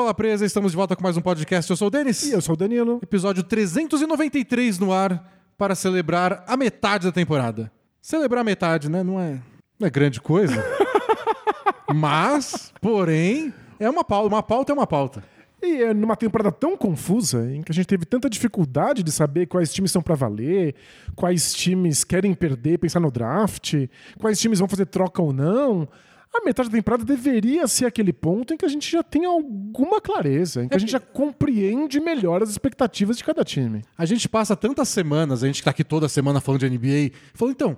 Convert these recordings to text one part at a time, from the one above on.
Bola Presa, estamos de volta com mais um podcast. Eu sou o Denis. E eu sou o Danilo. Episódio 393 no ar para celebrar a metade da temporada. Celebrar a metade, né? Não é, não é grande coisa. Mas, porém, é uma pauta. Uma pauta é uma pauta. E é numa temporada tão confusa, em que a gente teve tanta dificuldade de saber quais times são pra valer, quais times querem perder, pensar no draft, quais times vão fazer troca ou não. A metade da temporada deveria ser aquele ponto em que a gente já tem alguma clareza, em que a gente já compreende melhor as expectativas de cada time. A gente passa tantas semanas, a gente que tá aqui toda semana falando de NBA, falando, então,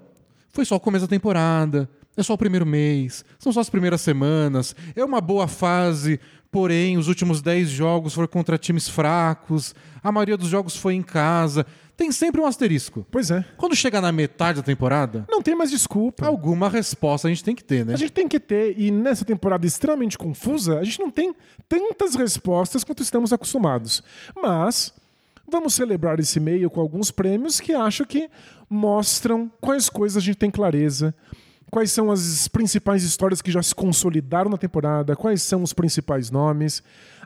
foi só o começo da temporada, é só o primeiro mês, são só as primeiras semanas, é uma boa fase, porém, os últimos 10 jogos foram contra times fracos, a maioria dos jogos foi em casa. Tem sempre um asterisco. Pois é. Quando chega na metade da temporada, Não tem mais desculpa. alguma resposta a gente tem que ter, né? A gente tem que ter, e nessa temporada extremamente confusa, a gente não tem tantas respostas quanto estamos acostumados. Mas vamos celebrar esse meio com alguns prêmios que acho que mostram quais coisas a gente tem clareza, quais são as principais histórias que já se consolidaram na temporada, quais são os principais nomes.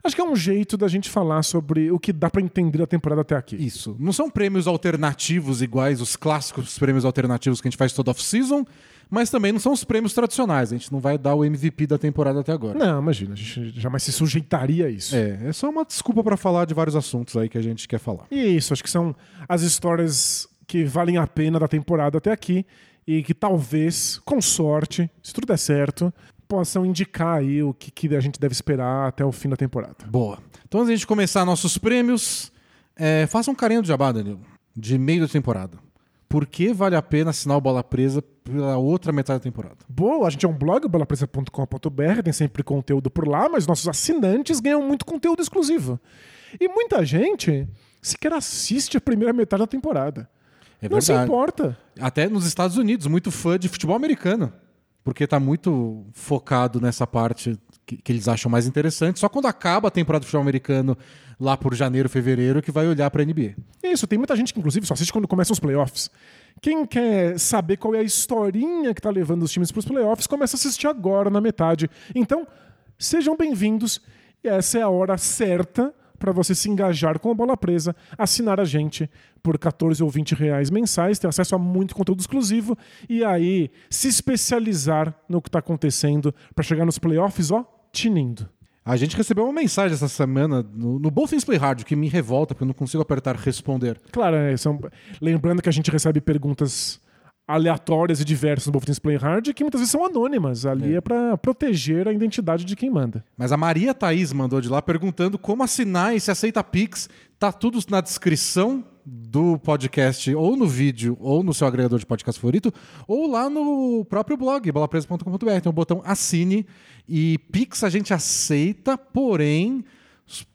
Acho que é um jeito da gente falar sobre o que dá pra entender a temporada até aqui. Isso. Não são prêmios alternativos iguais os clássicos prêmios alternativos que a gente faz toda off-season, mas também não são os prêmios tradicionais. A gente não vai dar o MVP da temporada até agora. Não, imagina, a gente jamais se sujeitaria a isso. É, é só uma desculpa pra falar de vários assuntos aí que a gente quer falar. E isso, acho que são as histórias que valem a pena da temporada até aqui e que talvez, com sorte, se tudo der certo, possam indicar aí o que, que a gente deve esperar até o fim da temporada. Boa. Então, antes de a gente começar nossos prêmios, é, faça um carinho do Jabá, Danilo, de meio da temporada. Por que vale a pena assinar o Bola Presa pela outra metade da temporada? Boa, a gente é um blog, bolapresa.com.br, tem sempre conteúdo por lá, mas nossos assinantes ganham muito conteúdo exclusivo. E muita gente sequer assiste a primeira metade da temporada. É Não se verdade. importa. Até nos Estados Unidos, muito fã de futebol americano. Porque tá muito focado nessa parte que, que eles acham mais interessante. Só quando acaba a temporada de futebol americano, lá por janeiro, fevereiro, que vai olhar pra NBA. Isso, tem muita gente que inclusive só assiste quando começam os playoffs. Quem quer saber qual é a historinha que tá levando os times pros playoffs, começa a assistir agora na metade. Então, sejam bem-vindos. Essa é a hora certa para você se engajar com a bola presa, assinar a gente por 14 ou 20 reais mensais, ter acesso a muito conteúdo exclusivo e aí se especializar no que tá acontecendo para chegar nos playoffs, ó, tinindo. A gente recebeu uma mensagem essa semana no, no Both Things Play Hard, que me revolta, porque eu não consigo apertar responder. Claro, é, são... lembrando que a gente recebe perguntas aleatórias e diversas no Play Hard que muitas vezes são anônimas. Ali é, para proteger a identidade de quem manda. Mas a Maria Thaís mandou de lá perguntando como assinar e se aceita Pix. Tá tudo na descrição do podcast, ou no vídeo, ou no seu agregador de podcast favorito, ou lá no próprio blog, bolapresa.com.br. Tem um botão assine e Pix a gente aceita, porém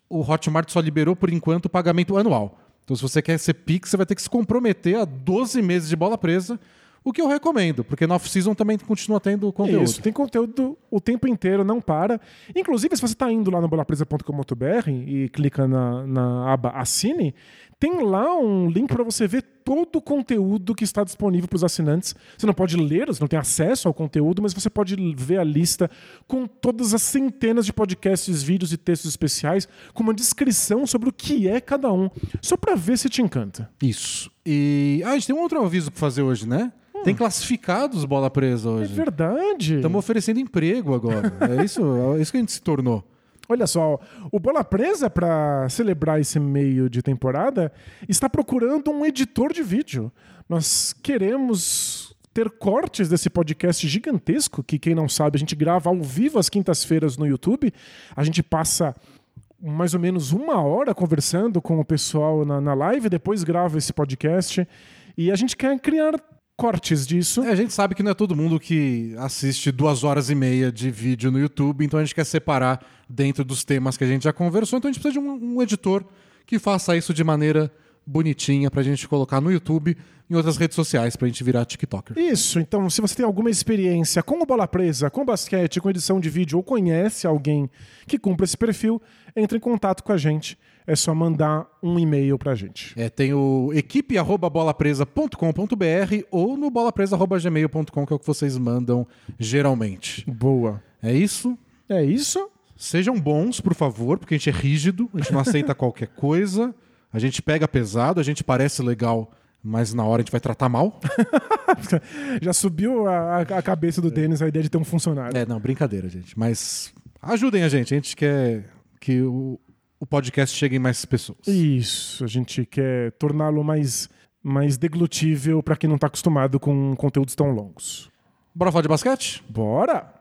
o Hotmart só liberou por enquanto o pagamento anual. Então, se você quer ser Pix, você vai ter que se comprometer a 12 meses de bola presa, o que eu recomendo, porque no off-season também continua tendo conteúdo. Isso, tem conteúdo o tempo inteiro, não para. Inclusive, se você está indo lá no bolapresa.com.br e clica na, na aba Assine, tem lá um link para você ver todo o conteúdo que está disponível para os assinantes. Você não pode ler, você não tem acesso ao conteúdo, mas você pode ver a lista com todas as centenas de podcasts, vídeos e textos especiais, com uma descrição sobre o que é cada um, só para ver se te encanta. Isso. E. Ah, a gente tem um outro aviso para fazer hoje, né? Tem classificados bola presa É hoje. verdade. Estamos oferecendo emprego agora. É isso, é isso que a gente se tornou. Olha só, o Bola Presa, para celebrar esse meio de temporada, está procurando um editor de vídeo. Nós queremos ter cortes desse podcast gigantesco, que quem não sabe, a gente grava ao vivo às quintas-feiras no YouTube. A gente passa mais ou menos uma hora conversando com o pessoal na, na live, depois grava esse podcast. E a gente quer criar cortes disso. É, a gente sabe que não é todo mundo que assiste duas horas e meia de vídeo no YouTube, então a gente quer separar dentro dos temas que a gente já conversou, então a gente precisa de um, um editor que faça isso de maneira bonitinha pra gente colocar no YouTube e em outras redes sociais pra gente virar TikToker. Isso, então se você tem alguma experiência com bola presa, com basquete, com edição de vídeo ou conhece alguém que cumpra esse perfil, entre em contato com a gente. É só mandar um e-mail pra gente. É, tem o equipe@bolapresa.com.br ou no bolapresa@gmail.com que é o que vocês mandam geralmente. Boa. É isso? É isso? Sejam bons, por favor, porque a gente é rígido, a gente não aceita qualquer coisa, a gente pega pesado, a gente parece legal, mas na hora a gente vai tratar mal. Já subiu a, a cabeça do Denis a ideia de ter um funcionário. É, não, brincadeira, gente. Mas ajudem a gente, a gente quer que o, o podcast chegue em mais pessoas. Isso, a gente quer torná-lo mais, mais deglutível para quem não está acostumado com conteúdos tão longos. Bora falar de basquete? Bora!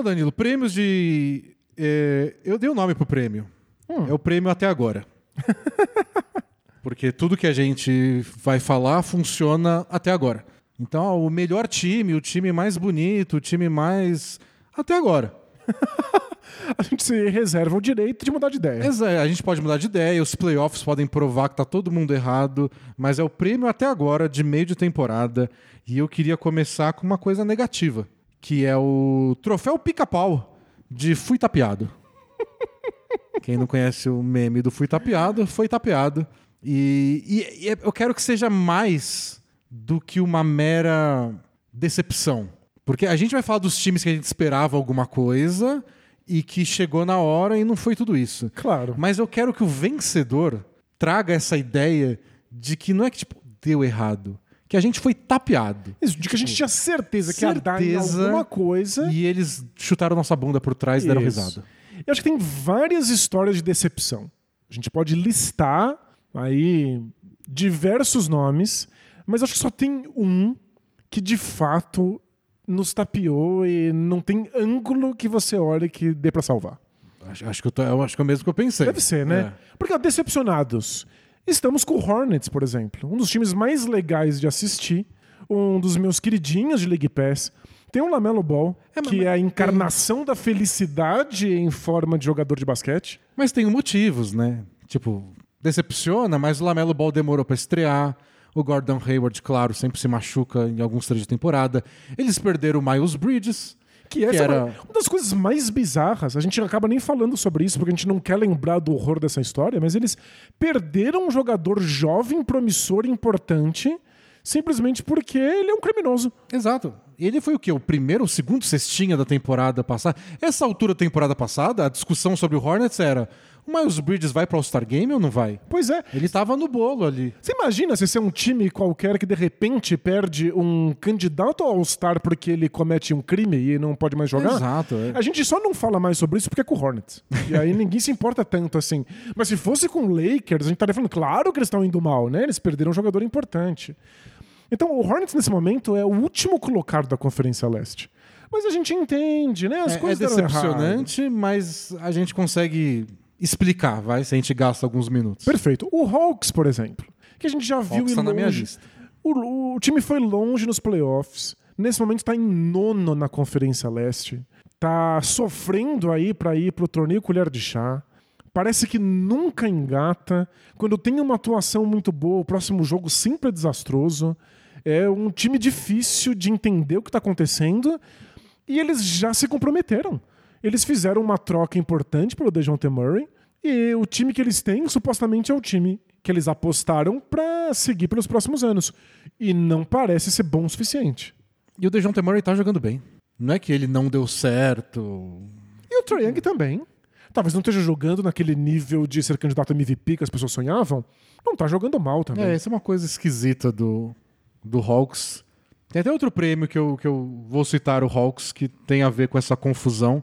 Bom, Danilo, prêmios de. é, eu dei o nome pro prêmio. É o prêmio até agora. Porque tudo que a gente vai falar funciona até agora. Então, o melhor time, o time mais bonito, o time mais. Até agora. A gente se reserva o direito de mudar de ideia. A gente pode mudar de ideia, os playoffs podem provar que tá todo mundo errado, mas é o prêmio até agora de meio de temporada. E eu queria começar com uma coisa negativa, que é o troféu pica-pau de Fui Tapeado. Quem não conhece o meme do Fui Tapeado, foi tapeado. E, e- e eu quero que seja mais do que uma mera decepção. Porque a gente vai falar dos times que a gente esperava alguma coisa e que chegou na hora e não foi tudo isso. Claro. Mas eu quero que o vencedor traga essa ideia de que não é que tipo, deu errado, que a gente foi tapeado. Isso, de que a gente tinha certeza, que ia dar em alguma coisa. E eles chutaram nossa bunda por trás e deram Isso. risada. Eu acho que tem várias histórias de decepção. A gente pode listar aí diversos nomes, mas acho que só tem um que de fato nos tapeou e não tem ângulo que você olhe que dê pra salvar. Acho, acho que eu tô- acho que é o mesmo que eu pensei. Deve ser, né? Porque ó, decepcionados. Estamos com o Hornets, por exemplo, um dos times mais legais de assistir, um dos meus queridinhos de League Pass. Tem um Lamelo Ball, É, mas- que é a encarnação da felicidade em forma de jogador de basquete. Mas tem motivos, né? Tipo, decepciona, mas o Lamelo Ball demorou pra estrear. O Gordon Hayward, claro, sempre se machuca em alguns trechos de temporada. Eles perderam o Miles Bridges. Que essa Que é era- uma, das coisas mais bizarras. A gente acaba nem falando sobre isso, porque a gente não quer lembrar do horror dessa história, mas eles perderam um jogador jovem, promissor, importante, simplesmente porque ele é um criminoso. Exato. E ele foi o quê? O primeiro ou segundo cestinha da temporada passada? Essa altura da temporada passada, a discussão sobre o Hornets era: o Miles Bridges vai para o All-Star Game ou não vai? Pois é. Ele tava no bolo ali. Você imagina se ser um time qualquer que de repente perde um candidato ao All-Star porque ele comete um crime e não pode mais jogar? Exato. é. A gente só não fala mais sobre isso porque é com o Hornets. E aí ninguém se importa tanto assim. Mas se fosse com o Lakers, a gente estaria falando, claro que eles estão indo mal, né? Eles perderam um jogador importante. Então o Hornets nesse momento é o último colocado da Conferência Leste. Mas a gente entende, né? As É, é coisas errado. decepcionante, mas a gente consegue explicar, vai, se a gente gasta alguns minutos. Perfeito. O Hawks, por exemplo, que a gente já viu Hawks ir tá na minha lista. O, o time foi longe nos playoffs. Nesse momento está em nono na Conferência Leste. Tá sofrendo aí para ir pro torneio colher de chá. Parece que nunca engata. Quando tem uma atuação muito boa, o próximo jogo sempre é desastroso. É um time difícil de entender o que está acontecendo. E eles já se comprometeram. Eles fizeram uma troca importante pelo DeJounte Murray. E o time que eles têm, supostamente, é o time que eles apostaram para seguir pelos próximos anos. E não parece ser bom o suficiente. E o DeJounte Murray tá jogando bem. Não é que ele não deu certo. E o Trae Young também. Talvez não esteja jogando naquele nível de ser candidato a MVP que as pessoas sonhavam. Não tá jogando mal também. É, essa é uma coisa esquisita do, do Hawks. Tem até outro prêmio que eu, que eu vou citar o Hawks que tem a ver com essa confusão,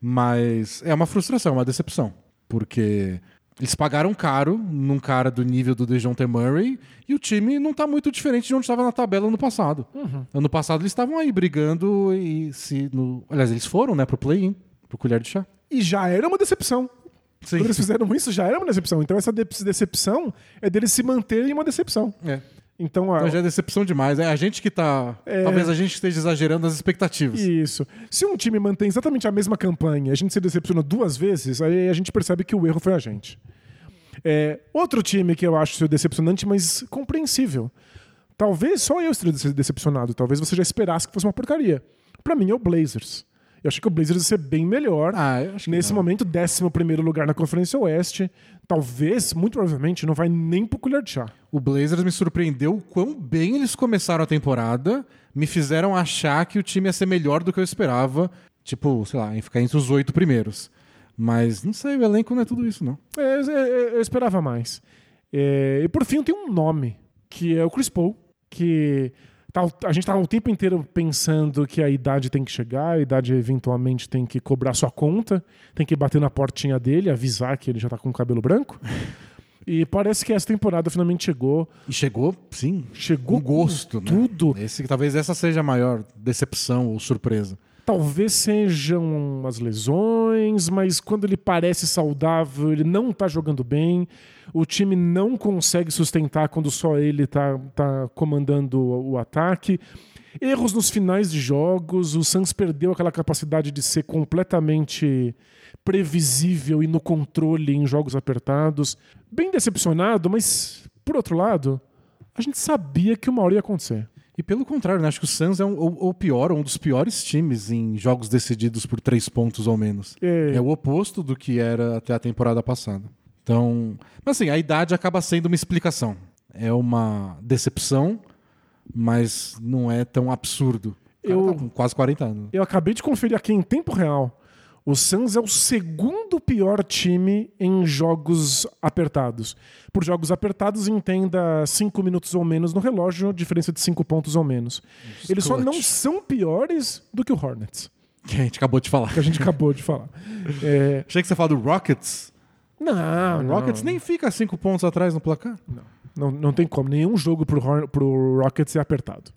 mas é uma frustração, uma decepção. Porque eles pagaram caro num cara do nível do DeJounte Murray e o time não tá muito diferente de onde estava na tabela no passado. Ano passado eles estavam aí brigando e se... No... Aliás, eles foram, né, pro play-in, pro colher de chá. E já era uma decepção. Sim. Quando eles fizeram isso, já era uma decepção. Então essa de- decepção é deles se manterem uma decepção. É. Então, a- Então já é decepção demais. É a gente que tá... É. Talvez a gente esteja exagerando as expectativas. Isso. Se um time mantém exatamente a mesma campanha e a gente se decepciona duas vezes, aí a gente percebe que o erro foi a gente. É, outro time que eu acho ser decepcionante, mas compreensível. Talvez só eu esteja decepcionado, talvez você já esperasse que fosse uma porcaria. Pra mim é o Blazers. Eu achei que o Blazers ia ser bem melhor. Ah, eu Nesse não. momento, 11 lugar na Conferência Oeste. Talvez, muito provavelmente, não vai nem pro colher de chá. O Blazers me surpreendeu o quão bem eles começaram a temporada. Me fizeram achar que o time ia ser melhor do que eu esperava. Tipo, sei lá, em ficar entre os oito primeiros. Mas não sei, o elenco não é tudo isso, não. É, é, eu esperava mais. É, e por fim, tem um nome, que é o Chris Paul, que a gente tá o tempo inteiro pensando que a idade tem que chegar, a idade eventualmente tem que cobrar sua conta, tem que bater na portinha dele, avisar que ele já tá com o cabelo branco. E parece que essa temporada finalmente chegou. E chegou, sim, Chegou com gosto, né? tudo. Esse, talvez essa seja a maior decepção ou surpresa. Talvez sejam as lesões, mas quando ele parece saudável, ele não tá jogando bem. O time não consegue sustentar quando só ele tá, tá comandando o, o ataque. Erros nos finais de jogos. O Suns perdeu aquela capacidade de ser completamente previsível e no controle em jogos apertados. Bem decepcionado, mas por outro lado, a gente sabia que uma hora ia acontecer. E pelo contrário, né? acho que o Suns é um, o, o pior, um dos piores times em jogos decididos por três pontos ou menos. É. É o oposto do que era até a temporada passada. Então, mas assim, a idade acaba sendo uma explicação. É uma decepção, mas não é tão absurdo. Eu- tá com quase 40 anos. Eu acabei de conferir aqui em tempo real. O Suns é o segundo pior time em jogos apertados. Por jogos apertados, entenda 5 minutos ou menos no relógio, diferença de 5 pontos ou menos. Eles só não são piores do que o Hornets, Que a gente acabou de falar. que a gente acabou de falar. É, Achei que você falava do Rockets. não, O não, Rockets nem fica cinco pontos atrás no placar. Não, não tem como. Nenhum jogo pro, Horn- pro Rockets é apertado.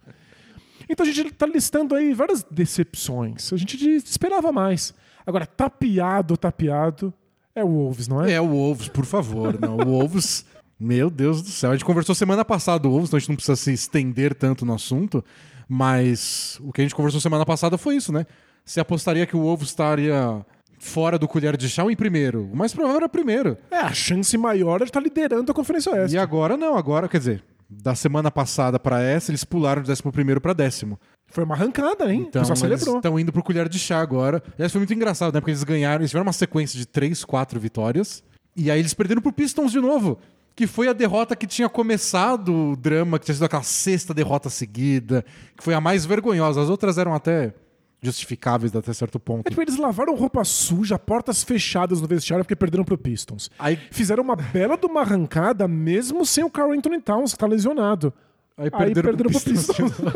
Então a gente tá listando aí várias decepções. A gente esperava mais. Agora, tapeado, tapeado, é o Wolves, não é? É o Wolves, por favor. Não, o Wolves, meu Deus do céu. A gente conversou semana passada do Wolves, então a gente não precisa se estender tanto no assunto. Mas o que a gente conversou semana passada foi isso, né? Você apostaria que o Wolves estaria fora do colher de chá em primeiro? O mais provável era primeiro. É, a chance maior é de estar liderando a Conferência Oeste. E agora não, agora, quer dizer, da semana passada para essa, eles pularam de décimo primeiro para décimo. Foi uma arrancada, hein? Então o pessoal eles celebrou. estão indo pro colher de chá agora. E isso foi muito engraçado, né? Porque eles ganharam, eles tiveram uma sequência de três, quatro vitórias. E aí eles perderam pro Pistons de novo. Que foi a derrota que tinha começado o drama, que tinha sido aquela sexta derrota seguida, que foi a mais vergonhosa. As outras eram até justificáveis até certo ponto. É, tipo, eles lavaram roupa suja, portas fechadas no vestiário porque perderam pro Pistons. Aí, Fizeram uma bela de uma arrancada, mesmo sem o Carl Anthony Towns, que tá lesionado. aí Aí perderam, perderam pro pro Pistons. de Pistons.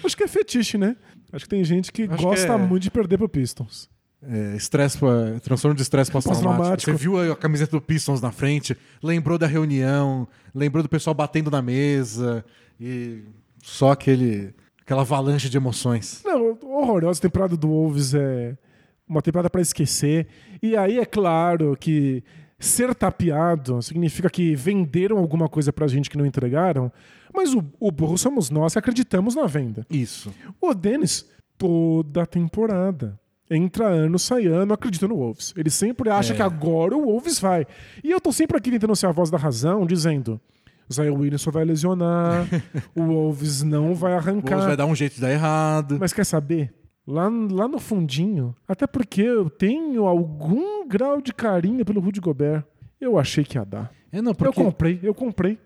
Acho que é fetiche, né? Acho que tem gente que Acho que gosta é- muito de perder pro Pistons. É, estresse, transtorno de estresse pós-traumático. Pós-traumático. Você viu a camiseta do Pistons na frente, lembrou da reunião, lembrou do pessoal batendo na mesa e só aquele aquela avalanche de emoções. Não, horrorosa. A temporada do Wolves é uma temporada pra esquecer. E aí é claro que ser tapeado significa que venderam alguma coisa pra gente que não entregaram, mas o, o burro somos nós que acreditamos na venda. Isso. O Dennis, toda a temporada. Entra ano, sai ano, acredita no Wolves. Ele sempre acha É. que agora o Wolves vai. E eu tô sempre aqui tentando ser a voz da razão, dizendo: Zion Williamson vai lesionar, o Wolves não vai O arrancar. Wolves vai dar um jeito de dar errado. Mas quer saber? Lá, lá no fundinho, até porque eu tenho algum grau de carinho pelo Rudy Gobert, eu achei que ia dar. É, não, Eu porque comprei, eu comprei.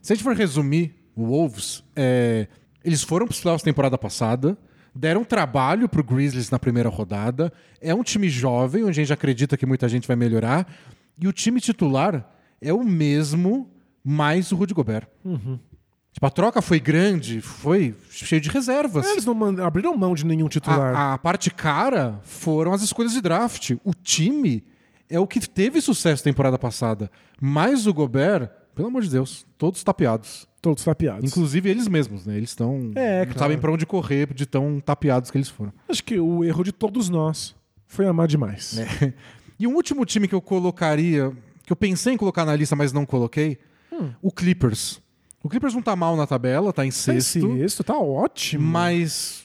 se a gente for resumir o Wolves, é, eles foram para os playoffs temporada passada, deram trabalho pro Grizzlies na primeira rodada. É um time jovem, onde a gente acredita que muita gente vai melhorar. E o time titular é o mesmo, mais o Rudy Gobert. Tipo, a troca foi grande, foi cheio de reservas. Eles não abriram mão de nenhum titular. A, a parte cara foram as escolhas de draft. O time é o que teve sucesso temporada passada. Mas o Gobert, pelo amor de Deus, todos tapeados. Todos tapeados. Inclusive eles mesmos, né? Eles estão. É, não claro. sabem pra onde correr de tão tapeados que eles foram. Acho que o erro de todos nós foi amar demais. E um último time que eu colocaria, que eu pensei em colocar na lista, mas não coloquei, o Clippers. O Clippers não tá mal na tabela, tá em sexto. Sexto tá ótimo. mas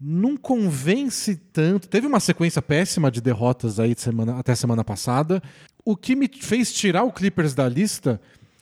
não convence tanto. Teve uma sequência péssima de derrotas aí de semana, até semana passada. O que me fez tirar o Clippers da lista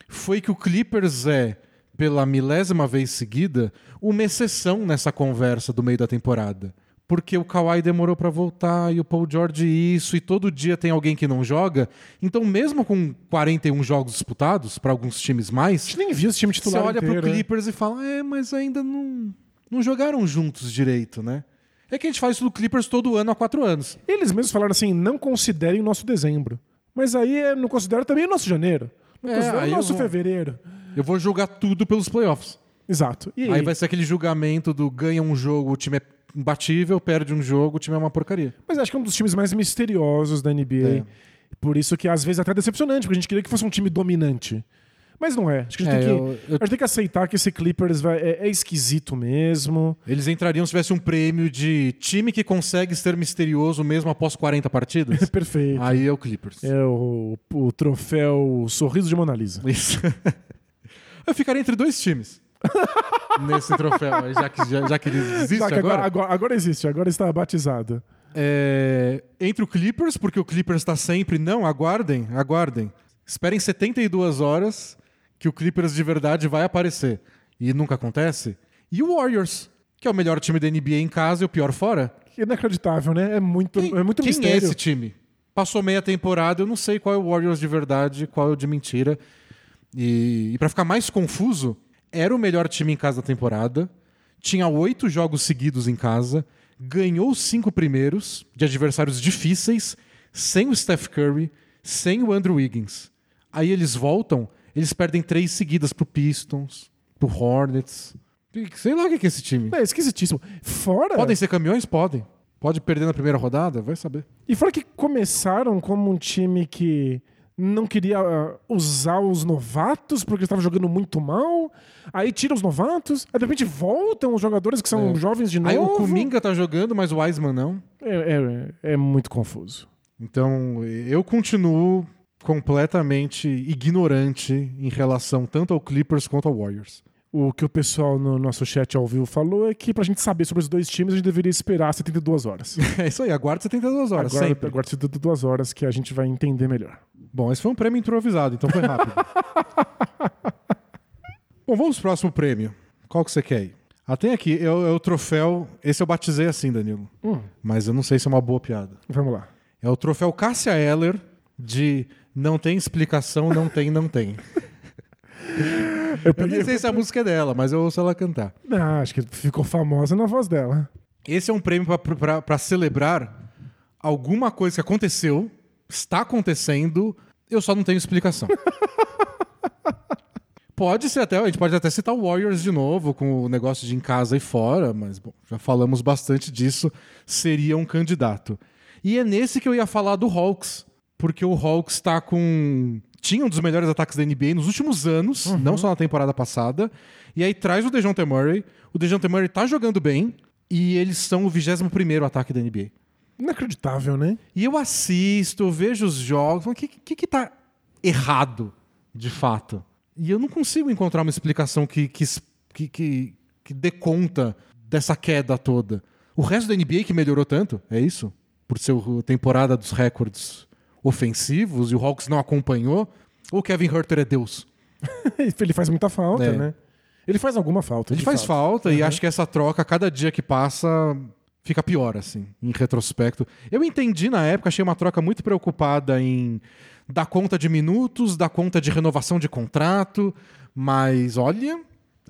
foi que o Clippers é pela milésima vez seguida, uma exceção nessa conversa do meio da temporada. Porque o Kawhi demorou para voltar e o Paul George isso, e todo dia tem alguém que não joga. Então, mesmo com 41 jogos disputados, para alguns times A mais, gente nem viu esse time você titular olha inteiro, pro né? Clippers e fala: é, mas ainda não, não jogaram juntos direito, né? É que a gente faz isso do Clippers todo ano há quatro anos. Eles mesmos falaram assim, não considerem o nosso dezembro. Mas aí é, não considera também o nosso janeiro. Não É, considera aí o eu nosso vou- fevereiro. Eu vou jogar tudo pelos playoffs. Exato. E Aí vai ser aquele julgamento do ganha um jogo, o time é imbatível, perde um jogo, o time é uma porcaria. Mas acho que é um dos times mais misteriosos da NBA. É. Por isso que às vezes é até decepcionante, porque a gente queria que fosse um time dominante. Mas não é. Acho que a gente, É, tem, que, eu- eu- a gente tem que aceitar que esse Clippers vai- é, é esquisito mesmo. Eles entrariam se tivesse um prêmio de time que consegue ser misterioso mesmo após 40 partidas. Perfeito. Aí é o Clippers. É o, o troféu Sorriso de Mona Lisa. Isso. Eu ficaria entre dois times nesse troféu, já que, já, já que ele existe Já que agora. agora, agora, existe, agora está batizado. É, entre o Clippers, porque o Clippers está sempre. Não, aguardem, aguardem. Esperem 72 horas que o Clippers de verdade vai aparecer. E nunca acontece. E o Warriors, que é o melhor time da NBA em casa e o pior fora. Inacreditável, né? É muito, Quem, é muito quem é mistério. esse time? Passou meia temporada, eu não sei qual é o Warriors de verdade, qual é o de mentira. E, e para ficar mais confuso, era o melhor time em casa da temporada, tinha oito jogos seguidos em casa, ganhou os cinco primeiros de adversários difíceis, sem o Steph Curry, sem o Andrew Wiggins. Aí eles voltam, eles perdem três seguidas pro Pistons, pro Hornets. Sei lá o que é esse time. É esquisitíssimo. Fora. Podem ser campeões? Podem. Pode perder na primeira rodada? Vai saber. E fora que começaram como um time que não queria ah, usar os novatos porque estavam jogando muito mal. Aí tira os novatos, aí de repente voltam os jogadores que são É. jovens de novo. Aí o Kuminga tá jogando, mas o Wiseman não. É, é, é muito confuso. Então eu continuo completamente ignorante em relação tanto ao Clippers quanto ao Warriors. O que o pessoal no nosso chat ao vivo falou é que pra gente saber sobre os dois times, a gente deveria esperar 72 horas. É isso aí, aguarda 72 horas, sempre. agora 72 horas que a gente vai entender melhor. Bom, esse foi um prêmio improvisado, então foi rápido. Bom, vamos pro próximo prêmio. Qual que você quer aí? Ah, tem aqui, é o, é o troféu. Esse eu batizei assim, Danilo. Hum. Mas eu não sei se é uma boa piada. Vamos lá. É o troféu Cássia Eller de não tem explicação, não tem, não tem. Eu Eu peguei. nem sei se a música é dela, mas eu ouço ela cantar. Ah, acho que ficou famosa na voz dela. Esse é um prêmio para celebrar alguma coisa que aconteceu, está acontecendo, eu só não tenho explicação. pode ser até, a gente pode até citar o Warriors de novo, com o negócio de em casa e fora, mas bom, já falamos bastante disso, seria um candidato. E é nesse que eu ia falar do Hawks, porque o Hawks está com. Tinha um dos melhores ataques da NBA nos últimos anos, não só na temporada passada. E aí traz o DeJounte Murray. O DeJounte Murray tá jogando bem. E eles são o 21 ataque da NBA. Inacreditável, né? E eu assisto, eu vejo os jogos, o que, que, que tá errado, de fato? E eu não consigo encontrar uma explicação que, que, que, que, dê conta dessa queda toda. O resto da NBA que melhorou tanto, é isso? Por ser a temporada dos recordes ofensivos e o Hawks não acompanhou? Ou o Kevin Herter é Deus? Ele faz muita falta, É. né? Ele faz alguma falta. Ele faz fato. falta e acho que essa troca, cada dia que passa, fica pior, assim, em retrospecto. Eu entendi na época, achei uma troca muito preocupada em dar conta de minutos, dar conta de renovação de contrato, mas olha,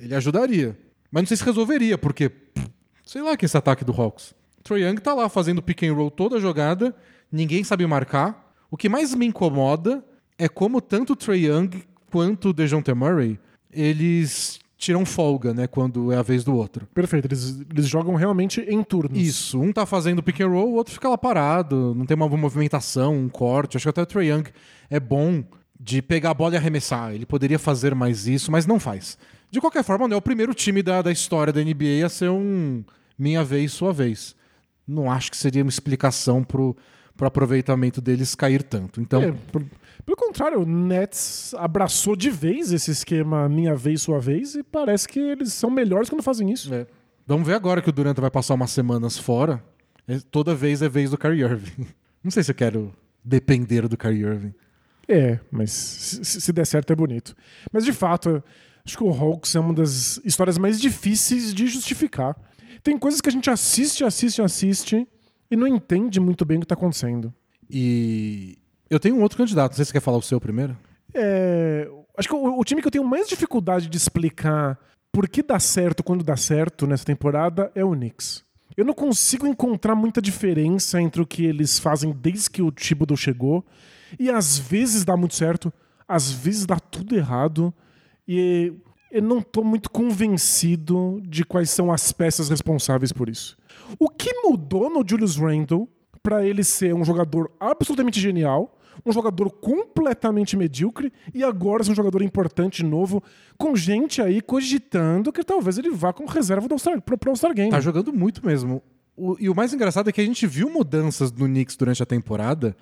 ele ajudaria. Mas não sei se resolveria, porque pff, sei lá que esse ataque do Hawks. Troy Young tá lá fazendo pick and roll toda a jogada, ninguém sabe marcar. O que mais me incomoda é como tanto Trae Young quanto o DeJounte Murray, eles tiram folga, né, quando é a vez do outro. Perfeito, eles, eles jogam realmente em turnos. Isso, um tá fazendo pick and roll, o outro fica lá parado, não tem uma movimentação, um corte. Acho que até o Trae Young é bom de pegar a bola e arremessar. Ele poderia fazer mais isso, mas não faz. De qualquer forma, não é o primeiro time da, da história da NBA a ser um minha vez, sua vez. Não acho que seria uma explicação pro, pro aproveitamento deles cair tanto. Então, É, por- pelo contrário, o Nets abraçou de vez esse esquema minha vez, sua vez, e parece que eles são melhores quando fazem isso. É. Vamos ver agora que o Durant vai passar umas semanas fora. É- Toda vez é vez do Kyrie Irving. Não sei se eu quero depender do Kyrie Irving. É, mas se, se der certo é bonito. Mas de fato, Acho que o Hawks é uma das histórias mais difíceis de justificar. Tem coisas que a gente assiste, assiste, assiste e não entende muito bem o que tá acontecendo. E eu tenho um outro candidato. Não sei se você quer falar o seu primeiro. É, acho que o, o time que eu tenho mais dificuldade de explicar por que dá certo quando dá certo nessa temporada é o Knicks. Eu não consigo encontrar muita diferença entre o que eles fazem desde que o Thibodeau chegou e às vezes dá muito certo, às vezes dá tudo errado e eu não tô muito convencido de quais são as peças responsáveis por isso. O que mudou no Julius Randle para ele ser um jogador absolutamente genial, um jogador completamente medíocre e agora ser um jogador importante novo, com gente aí cogitando que talvez ele vá como reserva do All-Star, pro, pro All-Star Game. Tá jogando muito mesmo. O- e o mais engraçado é que a gente viu mudanças no Knicks durante a temporada,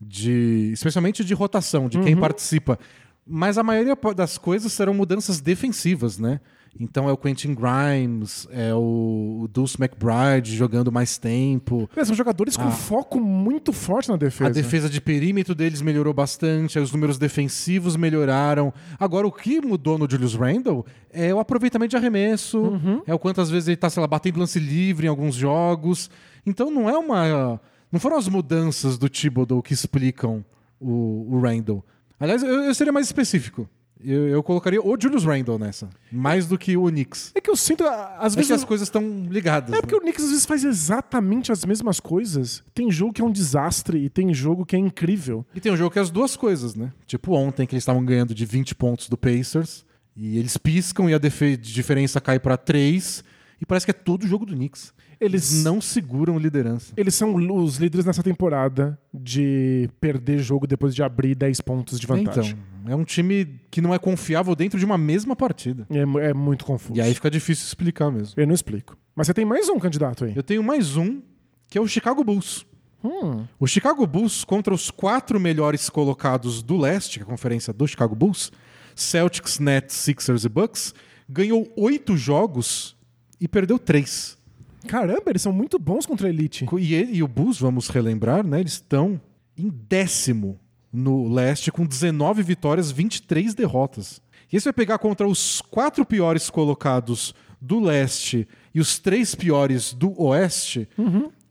de especialmente de rotação, de quem participa. Mas a maioria das coisas serão mudanças defensivas, né? Então é o Quentin Grimes, é o Dulce McBride jogando mais tempo. É, São jogadores com Ah. foco muito forte na defesa. A defesa de perímetro deles melhorou bastante, os números defensivos melhoraram. Agora, o que mudou no Julius Randle é o aproveitamento de arremesso, é o quantas vezes ele tá, sei lá, batendo lance livre em alguns jogos. Então não é uma. Não foram as mudanças do Thibodeau que explicam o, o Randle. Aliás, eu, eu seria mais específico. Eu, eu colocaria o Julius Randle nessa, mais do que o Knicks. É que eu sinto, às É vezes. que as coisas estão ligadas. É porque né? o Knicks às vezes faz exatamente as mesmas coisas. Tem jogo que é um desastre e tem jogo que é incrível. E tem um jogo que é as duas coisas, né? Tipo ontem, que eles estavam ganhando de 20 pontos do Pacers. E eles piscam e a diferença cai pra 3. E parece que é todo o jogo do Knicks. Eles Não seguram liderança. Eles são os líderes nessa temporada de perder jogo depois de abrir 10 pontos de vantagem. Então, é um time que não é confiável dentro de uma mesma partida. É, é muito confuso. E aí fica difícil explicar mesmo. Eu não explico. Mas você tem mais um candidato aí. Eu tenho mais um, que é o Chicago Bulls. Hum, O Chicago Bulls contra os quatro melhores colocados do leste, que é a conferência do Chicago Bulls, Celtics, Nets, Sixers e Bucks, ganhou oito jogos e perdeu três. caramba, eles são muito bons contra a Elite. E, ele- e o Bulls, vamos relembrar, né? Eles estão em décimo no leste com 19 vitórias, 23 derrotas. E você vai pegar contra os quatro piores colocados do leste e os três piores do oeste,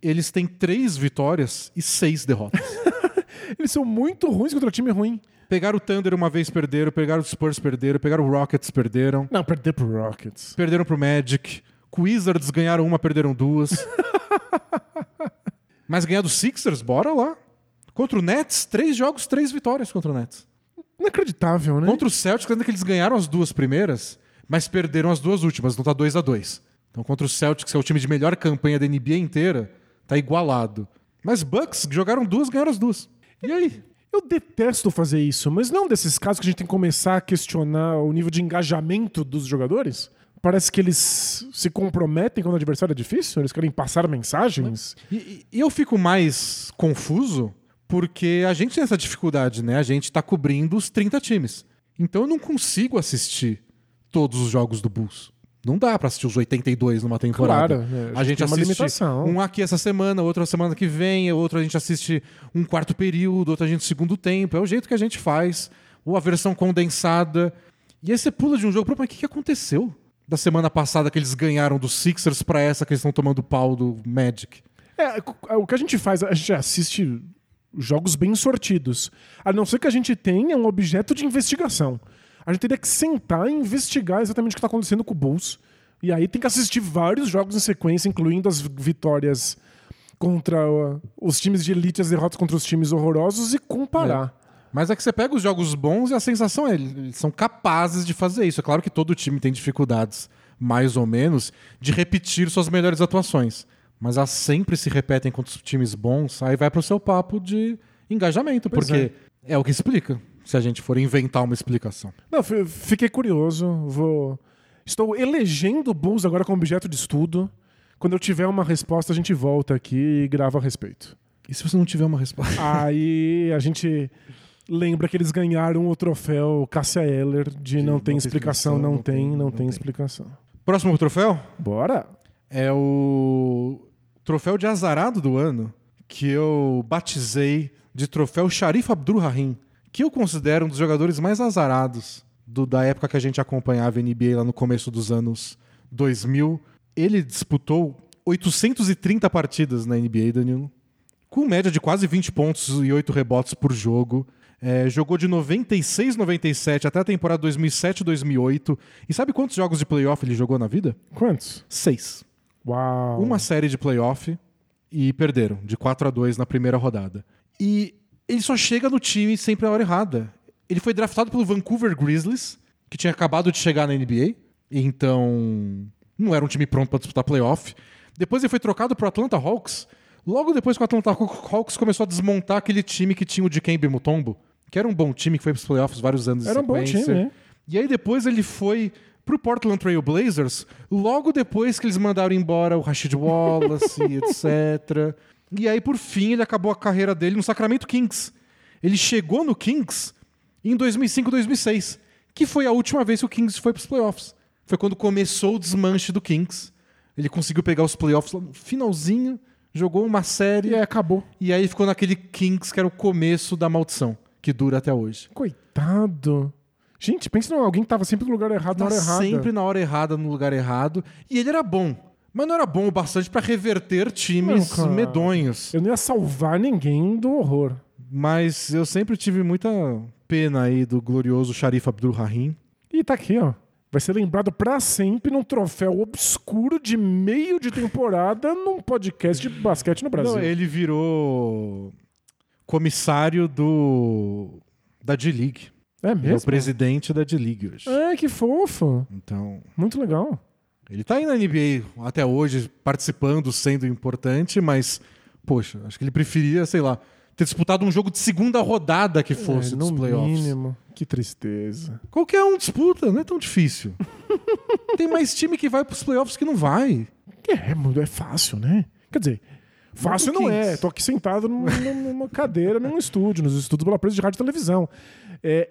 eles têm três vitórias e seis derrotas. Eles são muito ruins contra time ruim. pegaram o Thunder uma vez, perderam, pegaram o Spurs, perderam, pegaram o Rockets, perderam, Não, perder pro Rockets. perderam pro Magic, com Wizards ganharam uma, perderam duas. Mas ganhar do Sixers, bora lá. Contra o Nets, três jogos, três vitórias contra o Nets. Inacreditável, né? Contra o Celtics, ainda que eles ganharam as duas primeiras, mas perderam as duas últimas, então tá 2 a 2 Então contra o Celtics, que é o time de melhor campanha da NBA inteira, tá igualado. Mas Bucks jogaram duas, ganharam as duas. E aí? Eu detesto fazer isso, mas não desses casos que a gente tem que começar a questionar o nível de engajamento dos jogadores. Parece que eles se comprometem quando o adversário é difícil, eles querem passar mensagens. E, e- e eu fico mais confuso porque a gente tem essa dificuldade, né? A gente tá cobrindo os 30 times. Então eu não consigo assistir todos os jogos do Bulls. Não dá pra assistir os 82 numa temporada. Claro, né? A gente Tem uma assiste limitação. um aqui essa semana, outro a semana que vem, outro a gente assiste um quarto período, outro a gente segundo tempo. É o jeito que a gente faz. Ou a versão condensada. E aí você pula de um jogo, mas o que, que aconteceu? Da semana passada que eles ganharam dos Sixers pra essa que eles estão tomando pau do Magic. É, o que a gente faz, a gente assiste jogos bem sortidos. A não ser que a gente tenha um objeto de investigação. A gente teria que sentar e investigar exatamente o que está acontecendo com o Bulls. E aí tem que assistir vários jogos em sequência, incluindo as vitórias contra uh, os times de elite, as derrotas contra os times horrorosos e comparar. Mas é que você pega os jogos bons e a sensação é eles são capazes de fazer isso. É claro que todo time tem dificuldades, mais ou menos, de repetir suas melhores atuações. Mas elas sempre se repetem contra os times bons, aí vai pro seu papo de engajamento, Pois porque é. o que explica, se a gente for inventar uma explicação. Não, fiquei curioso. Vou... Estou elegendo o Bulls agora como objeto de estudo. Quando eu tiver uma resposta, a gente volta aqui e grava a respeito. E se você não tiver uma resposta? Aí a gente lembra que eles ganharam o troféu Cássia Eller de não, tem explicação, não, tem, não, tem, explicação. Próximo troféu Bora! é o troféu de azarado do ano, que eu batizei de troféu Sharif Abdul-Rahim, que eu considero um dos jogadores mais azarados do- da época que a gente acompanhava a NBA lá no começo dos anos 2000. Ele disputou 830 partidas na NBA, Danilo, com média de quase 20 pontos e 8 rebotes por jogo. É, jogou de 96, 97 até a temporada 2007, 2008. E sabe quantos jogos de playoff ele jogou na vida? Quantos? Seis. Uau. Uma série de playoff e perderam, de 4 a 2 na primeira rodada. E ele só chega no time sempre na hora errada. Ele foi draftado pelo Vancouver Grizzlies, que tinha acabado de chegar na NBA, então não era um time pronto para disputar playoff. Depois ele foi trocado para o Atlanta Hawks. Logo depois que o Atlanta Hawks começou a desmontar aquele time que tinha o Dikembe Mutombo, que era um bom time que foi para os playoffs vários anos Era um bom time, né? E aí depois ele foi pro Portland Trail Blazers, logo depois que eles mandaram embora o Rashid Wallace, etc. E aí, por fim, ele acabou a carreira dele no Sacramento Kings. Ele chegou no Kings em 2005, 2006, que foi a última vez que o Kings foi pros playoffs. Foi quando começou o desmanche do Kings. Ele conseguiu pegar os playoffs no finalzinho, jogou uma série, E aí acabou. e aí ficou naquele Kings que era o começo da maldição, que dura até hoje. Coitado. Gente, pensa em alguém que tava sempre no lugar errado na Tá hora errada. sempre na hora errada, no lugar errado. E ele era bom. Mas não era bom o bastante pra reverter times Não, medonhos. Eu não ia salvar ninguém do horror. Mas eu sempre tive muita pena aí do glorioso Sharif Abdul Rahim. E tá aqui, ó. Vai ser lembrado pra sempre num troféu obscuro de meio de temporada num podcast de basquete no Brasil. Não, ele virou comissário do da D-League. É Ele é o mesmo? presidente da D-League hoje. É, que fofo. Então, Muito legal. ele tá aí na NBA até hoje, participando, sendo importante, mas, poxa, acho que ele preferia, sei lá, ter disputado um jogo de segunda rodada que fosse é, dos no playoffs. mínimo. Que tristeza. Qualquer um disputa, não é tão difícil. Tem mais time que vai pros playoffs que não vai. É, é fácil, né? Quer dizer, fácil Não é. Tô aqui sentado num- num- numa cadeira, num estúdio, nos estudos pela presa de rádio e televisão. É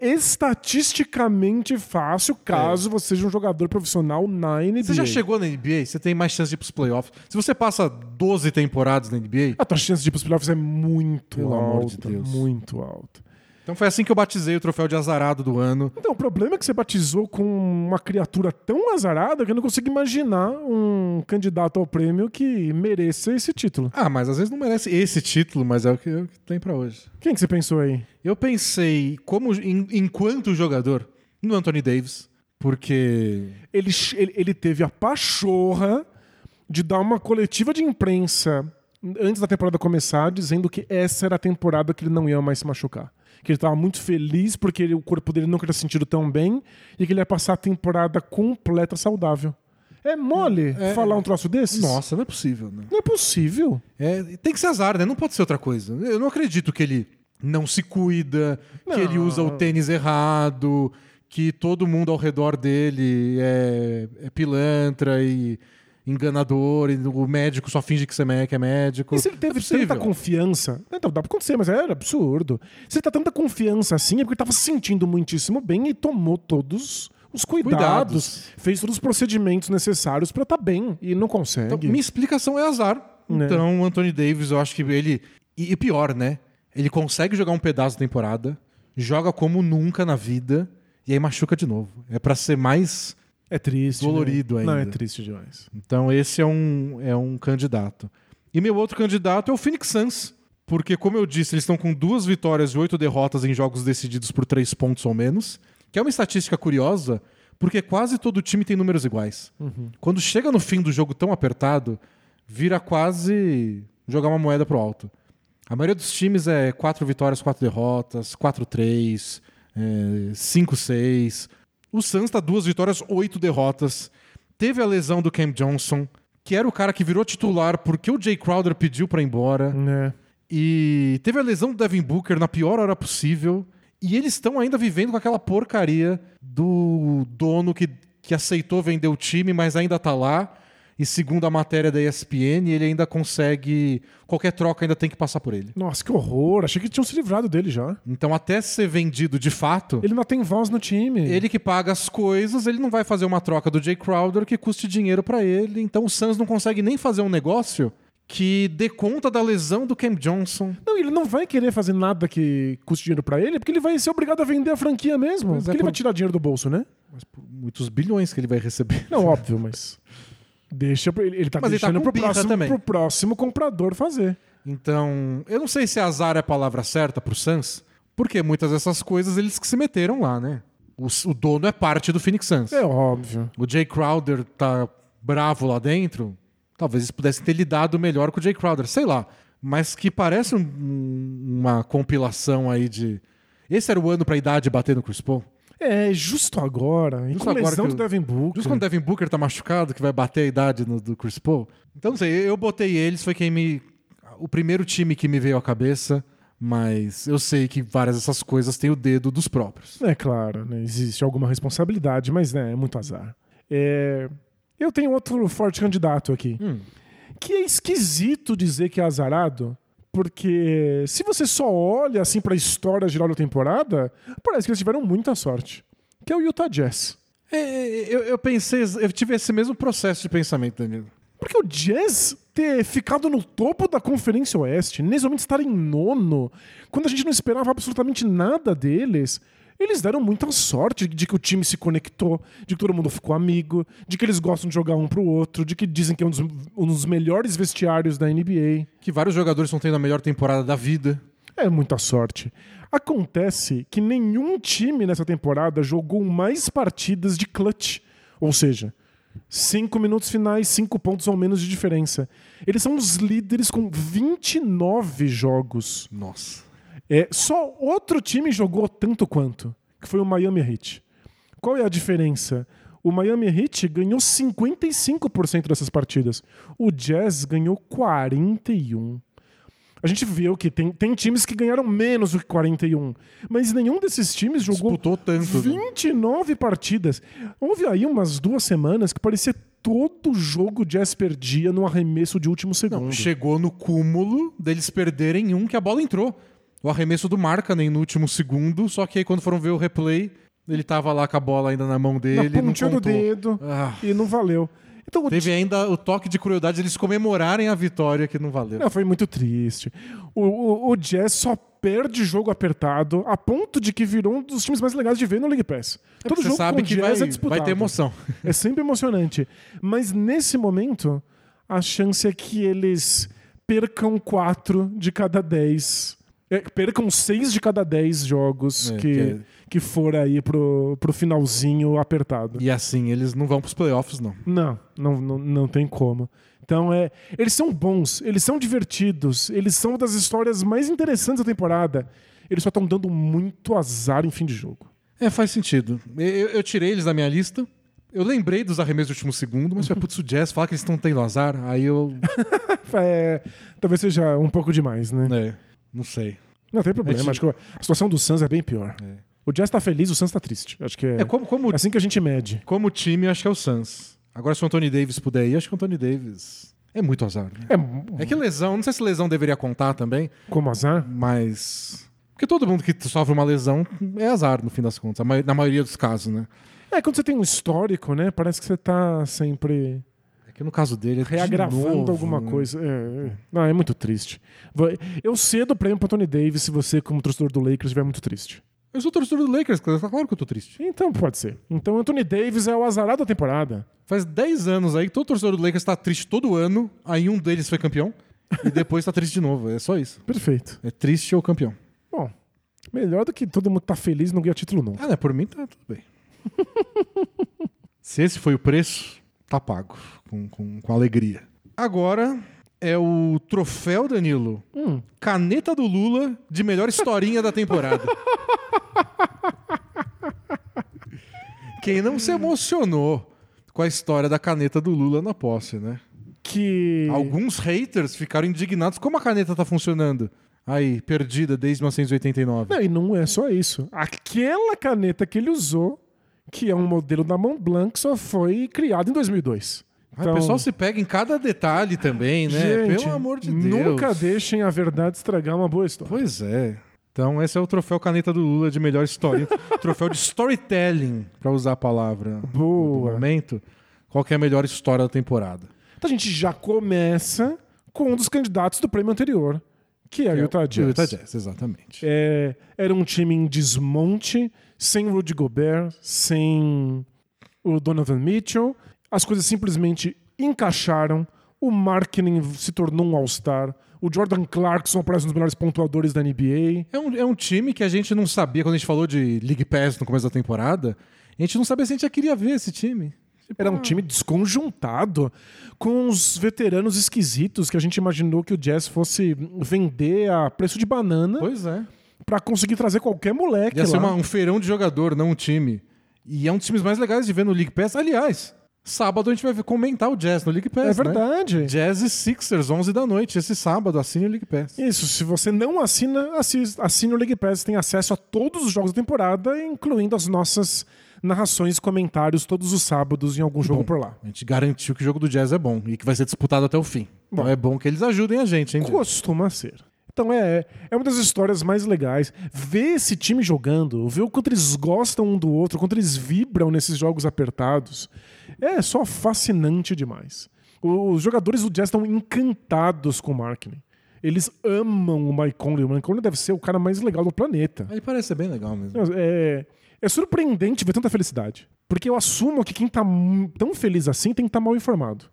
estatisticamente fácil caso você seja um jogador profissional na NBA. Você já chegou na NBA, você tem mais chance de ir pros playoffs. Se você passa 12 temporadas na NBA, A tua chance de ir pros playoffs é muito Pelo alta. de. Muito alta. Então foi assim que eu batizei o troféu de azarado do ano. Então, o problema é que você batizou com uma criatura tão azarada que eu não consigo imaginar um candidato ao prêmio que mereça esse título. Ah, mas às vezes não merece esse título, mas é o que, é o que tem pra hoje. Quem que você pensou aí? Eu pensei, como em- enquanto jogador, no Anthony Davis, porque Ele, ele, ele teve a pachorra de dar uma coletiva de imprensa antes da temporada começar, dizendo que essa era a temporada que ele não ia mais se machucar. Que ele estava muito feliz porque ele- o corpo dele nunca tinha sentido tão bem e que ele ia passar a temporada completa saudável. É mole É, falar um troço desses? nossa, não é possível, né? Não é possível. É, tem que ser azar, né? Não pode ser outra coisa. Eu não acredito que ele não se cuida, que Não. ele usa o tênis errado, que todo mundo ao redor dele é, é pilantra e enganador, o médico só finge que você é que é médico. E se ele é teve possível. tanta confiança. Então, dá pra acontecer, mas era absurdo. Se ele tá tanta confiança assim, é porque ele tava se sentindo muitíssimo bem e tomou todos os cuidados, Cuidados. fez todos os procedimentos necessários pra estar bem e não consegue. Então, minha explicação é azar. Né. Então, o Anthony Davis, eu acho que ele. E, e pior, né? Ele consegue jogar um pedaço da temporada, joga como nunca na vida, e aí machuca de novo. É pra ser mais. É triste. Dolorido né? Não, é ainda. triste demais. Então, esse é um, é um candidato. E meu outro candidato é o Phoenix Suns. Porque, como eu disse, eles estão com duas vitórias e oito derrotas em jogos decididos por três pontos ou menos. Que é uma estatística curiosa, porque quase todo time tem números iguais. Quando chega no fim do jogo tão apertado, vira quase jogar uma moeda pro alto. A maioria dos times é quatro vitórias, quatro derrotas, 4-3, é, 5-6. O Suns tá duas vitórias, oito derrotas. Teve a lesão do Cam Johnson, que era o cara que virou titular porque o Jay Crowder pediu pra ir embora. Né? E teve a lesão do Devin Booker na pior hora possível. E eles estão ainda vivendo com aquela porcaria do dono que, que aceitou vender o time, mas ainda tá lá. E segundo a matéria da ESPN, ele ainda consegue. Qualquer troca ainda tem que passar por ele. Nossa, que horror. Achei que tinham se livrado dele já. Então, até ser vendido de fato, Ele não tem voz no time. ele que paga as coisas, ele não vai fazer uma troca do Jay Crowder que custe dinheiro pra ele. Então, o Suns não consegue nem fazer um negócio que dê conta da lesão do Cam Johnson. Não, ele não vai querer fazer nada que custe dinheiro pra ele, porque ele vai ser obrigado a vender a franquia mesmo. Pois é, porque ele por- vai tirar dinheiro do bolso, né? Mas por muitos bilhões que ele vai receber. Não, óbvio, mas. Deixa ele. Ele tá Mas ele tá deixando pro, próximo, também. pro próximo comprador fazer. Então, eu não sei se azar é a palavra certa pro Suns, porque muitas dessas coisas eles que se meteram lá, né? O, o dono é parte do Phoenix Suns. É óbvio. O Jay Crowder tá bravo lá dentro. Talvez eles pudessem ter lidado melhor com o Jay Crowder, sei lá. Mas que parece um- uma compilação aí de. Esse era o ano pra idade bater no Chris Paul? É, justo agora. Justo com agora do Devin Booker. Justo quando o Devin Booker tá machucado, que vai bater a idade no- do Chris Paul. Então, não sei, eu botei eles, foi quem me. O primeiro time que me veio à cabeça, mas eu sei que várias dessas coisas têm o dedo dos próprios. É claro, né? existe alguma responsabilidade, mas né, é muito azar. É, Eu tenho outro forte candidato aqui. Hum. Que é esquisito dizer que é azarado, porque se você só olha assim pra história geral da temporada, parece que eles tiveram muita sorte. Que é o Utah Jazz. É, eu, eu pensei, eu tive esse mesmo processo de pensamento, Danilo. Porque o Jazz ter ficado no topo da Conferência Oeste, nesse momento estar em nono, quando a gente não esperava absolutamente nada deles, eles deram muita sorte de que o time se conectou, de que todo mundo ficou amigo, de que eles gostam de jogar um pro outro, de que dizem que é um dos, um dos melhores vestiários da NBA. Que vários jogadores estão tendo a melhor temporada da vida. É muita sorte. Acontece que nenhum time nessa temporada jogou mais partidas de clutch. Ou seja, cinco minutos finais, cinco pontos ou menos de diferença. Eles são os líderes com 29 jogos. Nossa. É, só outro time jogou tanto quanto, que foi o Miami Heat. Qual é a diferença? O Miami Heat ganhou 55% dessas partidas. O Jazz ganhou 41. A gente viu que tem, tem times que ganharam menos do que 41, mas nenhum desses times jogou Disputou tanto. né? 29 partidas. Houve aí umas duas semanas que parecia todo jogo o Jazz perdia no arremesso de último segundo. Não, chegou no cúmulo deles perderem um que a bola entrou. O arremesso do Markkanen no último segundo, só que aí quando foram ver o replay, ele tava lá com a bola ainda na mão na dele, não pontinha do dedo Ah, e não valeu. Então o teve ainda o toque de crueldade eles comemorarem a vitória que não valeu. Não, foi muito triste. O, o, o Jazz só perde jogo apertado a ponto de que virou um dos times mais legais de ver no League Pass. É porque você sabe com que Jazz vai, é disputado. vai ter emoção. É sempre emocionante. Mas nesse momento, a chance é que eles percam quatro de cada dez. É, percam seis de cada dez jogos É, que, que é- que for aí pro, pro finalzinho apertado. E assim, eles não vão pros playoffs, não. Não, não, não, não tem como. Então é, eles são bons, eles são divertidos, eles são uma das histórias mais interessantes da temporada. Eles só estão dando muito azar em fim de jogo. É, faz sentido. Eu, eu tirei eles da minha lista. Eu lembrei dos arremessos do último segundo, mas foi putz, o Jazz fala que eles estão tendo azar. Aí eu. É, talvez seja um pouco demais, né? É, não sei. Não tem problema. É, Acho que a situação do Suns é bem pior. É. O Jazz tá feliz, o Suns tá triste. Acho que é, É como, como, é assim que a gente mede. como time, acho que é o Suns. Agora, se o Anthony Davis puder ir, acho que o Anthony Davis. É muito azar. Né? É, É que lesão, não sei se lesão deveria contar também, como azar? mas. Porque todo mundo que sofre uma lesão é azar, no fim das contas, na maioria dos casos, né? É, quando você tem um histórico, né? Parece que você tá sempre que no caso dele. é de reagravando novo, alguma né? coisa. É, é. Não, é muito triste. Eu cedo o prêmio pro Tony Davis se você, como torcedor do Lakers, estiver muito triste. Eu sou torcedor do Lakers, claro que eu tô triste. Então pode ser. Então Anthony Davis é o azarado da temporada. Faz 10 anos aí que todo torcedor do Lakers tá triste todo ano, aí um deles foi campeão, e depois tá triste de novo. É só isso. Perfeito. É triste ou campeão. Bom, melhor do que todo mundo tá feliz e não ganha título nunca. Ah, né? Por mim tá tudo bem. Se esse foi o preço, tá pago. Com, com, com alegria. Agora é o troféu, Danilo. Hum. Caneta do Lula de melhor historinha da temporada. Quem não se emocionou com a história da caneta do Lula na posse, né? Que. Alguns haters ficaram indignados como a caneta tá funcionando. Aí, perdida desde 1989. Não, e não é só isso. Aquela caneta que ele usou, que é um modelo da Mont Blanc, só foi criado em 2002. Ah, o pessoal se pega em cada detalhe também, né? Gente, Pelo amor de Deus. Nunca deixem a verdade estragar uma boa história. Pois é. Então, esse é o troféu caneta do Lula de melhor história. troféu de storytelling, pra usar a palavra do Boa. momento. Qual é a melhor história da temporada? Então a gente já começa com um dos candidatos do prêmio anterior, que é o Utah Jazz. Utah Jazz, exatamente. É, era um time em desmonte, sem Rudy Gobert, sem o Donovan Mitchell. As coisas simplesmente encaixaram. O marketing se tornou um All-Star. O Jordan Clarkson aparece um dos melhores pontuadores da NBA. É um, é um time que a gente não sabia, quando a gente falou de League Pass no começo da temporada, a gente não sabia se a gente já queria ver esse time. Era um time desconjuntado, com os veteranos esquisitos que a gente imaginou que o Jazz fosse vender a preço de banana Pois é. pra conseguir trazer qualquer moleque Ia ser lá. uma- um feirão de jogador, não um time. E é um dos times mais legais de ver no League Pass. Aliás, sábado a gente vai comentar o Jazz no League Pass. É né? verdade. Jazz e Sixers, 11 da noite. Esse sábado, assine o League Pass. Isso, se você não assina, assine o League Pass, tem acesso a todos os jogos da temporada, incluindo as nossas narrações e comentários todos os sábados em algum jogo Bom, por lá. A gente garantiu que o jogo do Jazz é bom e que vai ser disputado até o fim. Então Bom. é bom que eles ajudem a gente, hein? Jazz? Costuma ser. Então é, é uma das histórias mais legais. Ver esse time jogando, ver o quanto eles gostam um do outro, o quanto eles vibram nesses jogos apertados, é só fascinante demais. Os jogadores do Jazz estão encantados com o marketing. Eles amam o Mike Conley. O Mike Conley deve ser o cara mais legal do planeta. Ele parece ser bem legal mesmo. É, é surpreendente ver tanta felicidade. Porque eu assumo que quem tá mu- tão feliz assim tem que estar mal informado.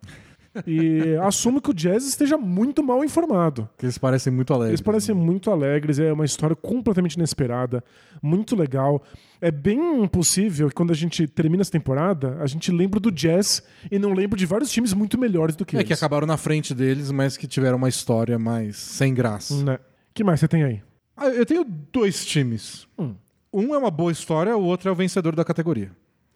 E assumo que o Jazz esteja muito mal informado. Porque eles parecem muito alegres. Eles parecem muito alegres, é uma história completamente inesperada, muito legal. É bem possível que quando a gente termina essa temporada, a gente lembra do Jazz e não lembra de vários times muito melhores do que É eles. que acabaram na frente deles, mas que tiveram uma história mais sem graça. Né? que mais você tem aí? Ah, Eu tenho dois times. Hum. Um é uma boa história, o outro é o vencedor da categoria.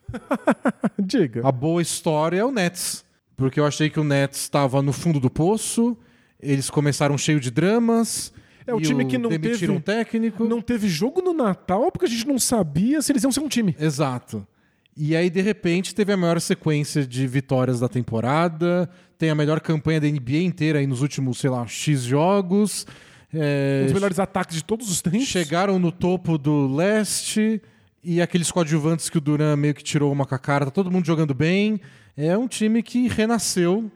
Diga. A boa história é o Nets. Porque eu achei que o Nets estava no fundo do poço, eles começaram cheio de dramas. É o time que não teve- um técnico. Não teve jogo no Natal porque a gente não sabia se eles iam ser um time. Exato. E aí, de repente, teve a maior sequência de vitórias da temporada, tem a melhor campanha da NBA inteira aí nos últimos, sei lá, X jogos. É, Um dos melhores ataques de todos os tempos. chegaram no topo do leste e aqueles coadjuvantes que o Duran meio que tirou uma com a cara, tá todo mundo jogando bem. É um time que renasceu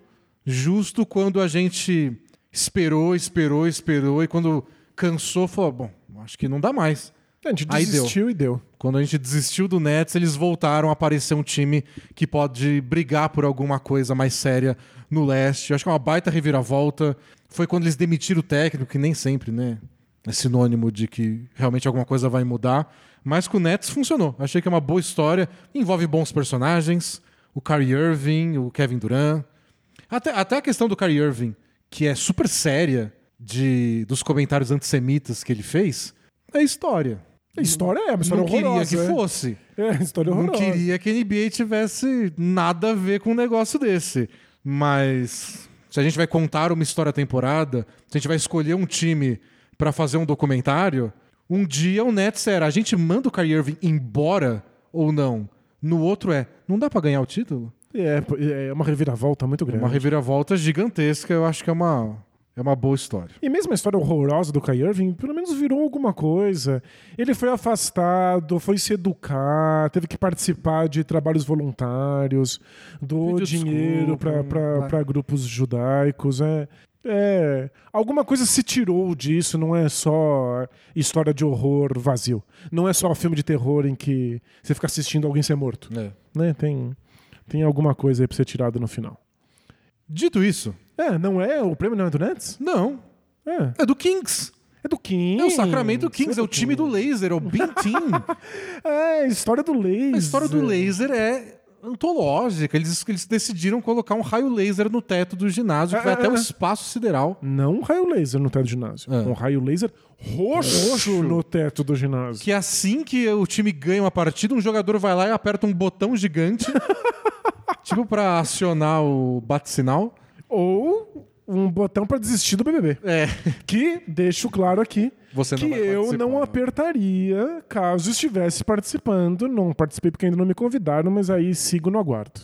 justo quando a gente esperou, esperou, esperou e quando cansou, falou: bom, acho que não dá mais. A gente Aí deu. desistiu e deu. Quando a gente desistiu do Nets, eles voltaram a aparecer um time que pode brigar por alguma coisa mais séria no leste. Eu acho que é uma baita reviravolta. Foi quando eles demitiram o técnico, que nem sempre, né? É sinônimo de que realmente alguma coisa vai mudar. Mas com o Nets funcionou. Achei que é uma boa história. Envolve bons personagens. O Kyrie Irving, o Kevin Durant. Até, até a questão do Kyrie Irving, que é super séria de, dos comentários antissemitas que ele fez, é história. A história é uma história não queria que é. fosse. É, história Não horrorosa. queria que a NBA tivesse nada a ver com um negócio desse. Mas se a gente vai contar uma história temporada, se a gente vai escolher um time pra fazer um documentário, um dia o Nets era a gente manda o Kyrie Irving embora ou não. No outro é, não dá pra ganhar o título? É, é uma reviravolta muito grande. Uma reviravolta gigantesca, eu acho que é uma, é uma boa história. E mesmo a história horrorosa do Kyrie Irving, pelo menos virou alguma coisa. Ele foi afastado, foi se educar, teve que participar de trabalhos voluntários, doou dinheiro para vai. grupos judaicos. É, é, alguma coisa se tirou disso, não é só história de horror vazio. Não é só filme de terror em que você fica assistindo alguém ser morto. É. Né? Tem, tem alguma coisa aí pra ser tirado no final. Dito isso, É, não é? O prêmio não é do Nets? não, É. é do Kings. É do Kings. É o Sacramento Kings, é o time do Laser, é o Beam Team. É, a história do laser. A história do laser é antológica. Eles, eles decidiram colocar um raio laser no teto do ginásio, que vai É, até é, o é. espaço sideral. Não um raio laser no teto do ginásio. É. Um raio laser roxo, Roxo. no teto do ginásio. Que assim que o time ganha uma partida, um jogador vai lá e aperta um botão gigante, tipo pra acionar o bate-sinal. Ou um botão pra desistir do BBB. É, Que, deixo claro aqui, você não que eu não apertaria caso estivesse participando. Não participei porque ainda não me convidaram, mas aí sigo no aguardo.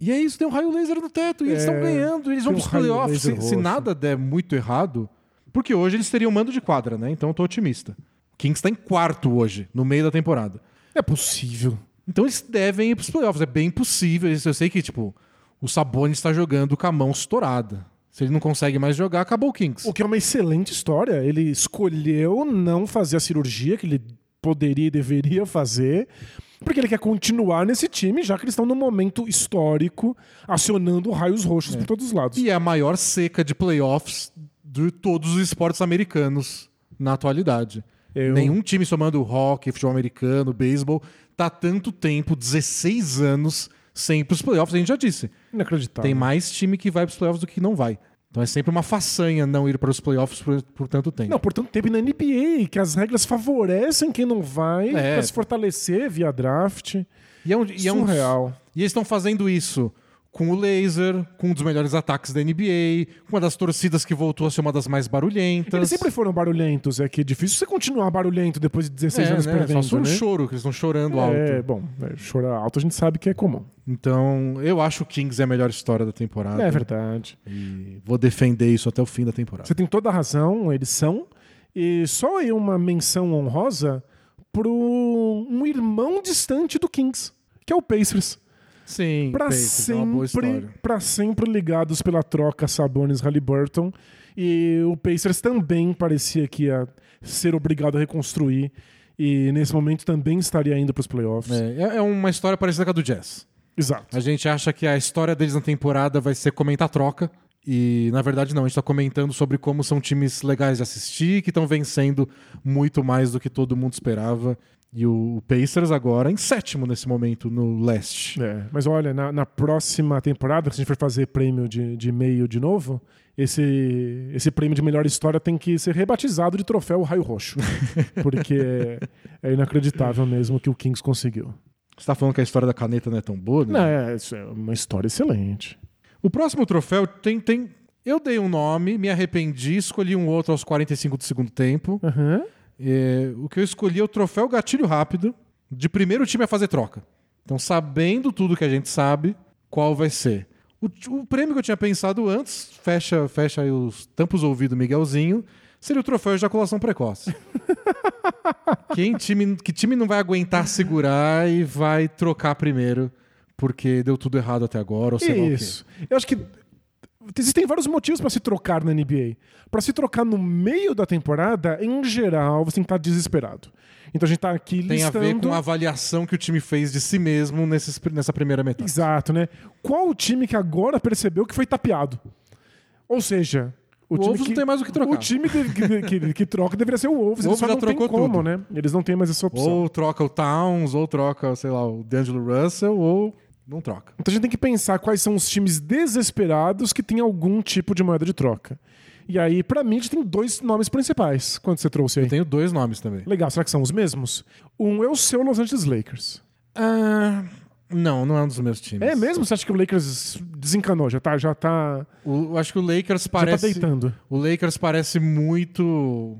E é isso, tem um raio laser no teto, e eles É, estão ganhando, eles vão um pros raio playoffs. Se, se nada der muito errado, porque hoje eles teriam mando de quadra, né? Então eu tô otimista. O Kings tá em quarto hoje, no meio da temporada. É possível. Então eles devem ir pros playoffs. É bem possível. Eu sei que, tipo, o Sabonis está jogando com a mão estourada. Se ele não consegue mais jogar, acabou o Kings. O que é uma excelente história. Ele escolheu não fazer a cirurgia que ele poderia e deveria fazer, porque ele quer continuar nesse time, já que eles estão num momento histórico, acionando raios roxos por todos os lados. E é a maior seca de playoffs de todos os esportes americanos na atualidade. Eu- Nenhum time somando hockey, futebol americano, beisebol, tá há tanto tempo, 16 anos, sem ir pros playoffs, a gente já disse. Inacreditável. Tem mais time que vai pros playoffs do que não vai. Então é sempre uma façanha não ir para os playoffs por, por tanto tempo. Não, por tanto tempo na NBA, que as regras favorecem quem não vai É. pra se fortalecer via draft. E é um, e é um- Surreal. E eles estão fazendo isso com o laser, com um dos melhores ataques da NBA, com uma das torcidas que voltou a ser uma das mais barulhentas. Eles sempre foram barulhentos, é que é difícil você continuar barulhento depois de 16 é, anos né? perdendo, Só um né? choro, que eles estão chorando É, alto. bom, é, chorar alto a gente sabe que é comum. Então, eu acho o Kings é a melhor história da temporada. É verdade. E vou defender isso até o fim da temporada. Você tem toda a razão, eles são. E só aí uma menção honrosa pro um irmão distante do Kings, que é o Pacers. Sim, boa sempre, pra sempre ligados pela troca Sabonis Halliburton. E o Pacers também parecia que ia ser obrigado a reconstruir. E nesse momento também estaria indo para os playoffs. É, é- é uma história parecida com a do Jazz. Exato. A gente acha que a história deles na temporada vai ser comentar troca. E na verdade não, a gente tá comentando sobre como são times legais de assistir, que estão vencendo muito mais do que todo mundo esperava. E o Pacers agora em sétimo nesse momento no leste. É, mas olha, na, na próxima temporada, que a gente for fazer prêmio de, de meio de novo, esse, esse prêmio de melhor história tem que ser rebatizado de troféu Raio Roxo. Porque é, é inacreditável mesmo que o Kings conseguiu. Você tá falando que a história da caneta não é tão boa, né? Não, é, isso é uma história excelente. O próximo troféu tem, tem. Eu dei um nome, me arrependi, escolhi um outro aos 45 do segundo tempo. Aham. É, o que eu escolhi é o troféu gatilho rápido de primeiro time a fazer troca. Então, sabendo tudo que a gente sabe, qual vai ser. O, o prêmio que eu tinha pensado antes, fecha, fecha aí os tampos ouvido Miguelzinho, seria o troféu ejaculação precoce. Quem time, que time não vai aguentar segurar e vai trocar primeiro porque deu tudo errado até agora, ou sei lá o quê. Isso. Eu acho que existem vários motivos para se trocar na NBA. Para se trocar no meio da temporada, em geral, você tem que estar desesperado. Então a gente tá aqui Tem a listando... ver com a avaliação que o time fez de si mesmo nesses, nessa primeira metade. Exato, né? Qual o time que agora percebeu que foi tapeado? Ou seja, o, O time Wolves que, não tem mais o que trocar. O time que, que- que- que troca deveria ser o Wolves. O Wolves já não tem trocou como, tudo. né? Eles não têm mais essa opção. Ou troca o Towns, ou troca, sei lá, o D'Angelo Russell, ou não troca. Então a gente tem que pensar quais são os times desesperados que têm algum tipo de moeda de troca. E aí, pra mim, a gente tem dois nomes principais. Quanto você trouxe aí? Eu tenho dois nomes também. Legal, será que são os mesmos? Um é o seu Los Angeles Lakers. Ah, não, não é um dos meus times. É mesmo? Você acha que o Lakers desencanou? Já tá, já tá, O, eu acho que o Lakers já tá parece. deitando. o Lakers parece muito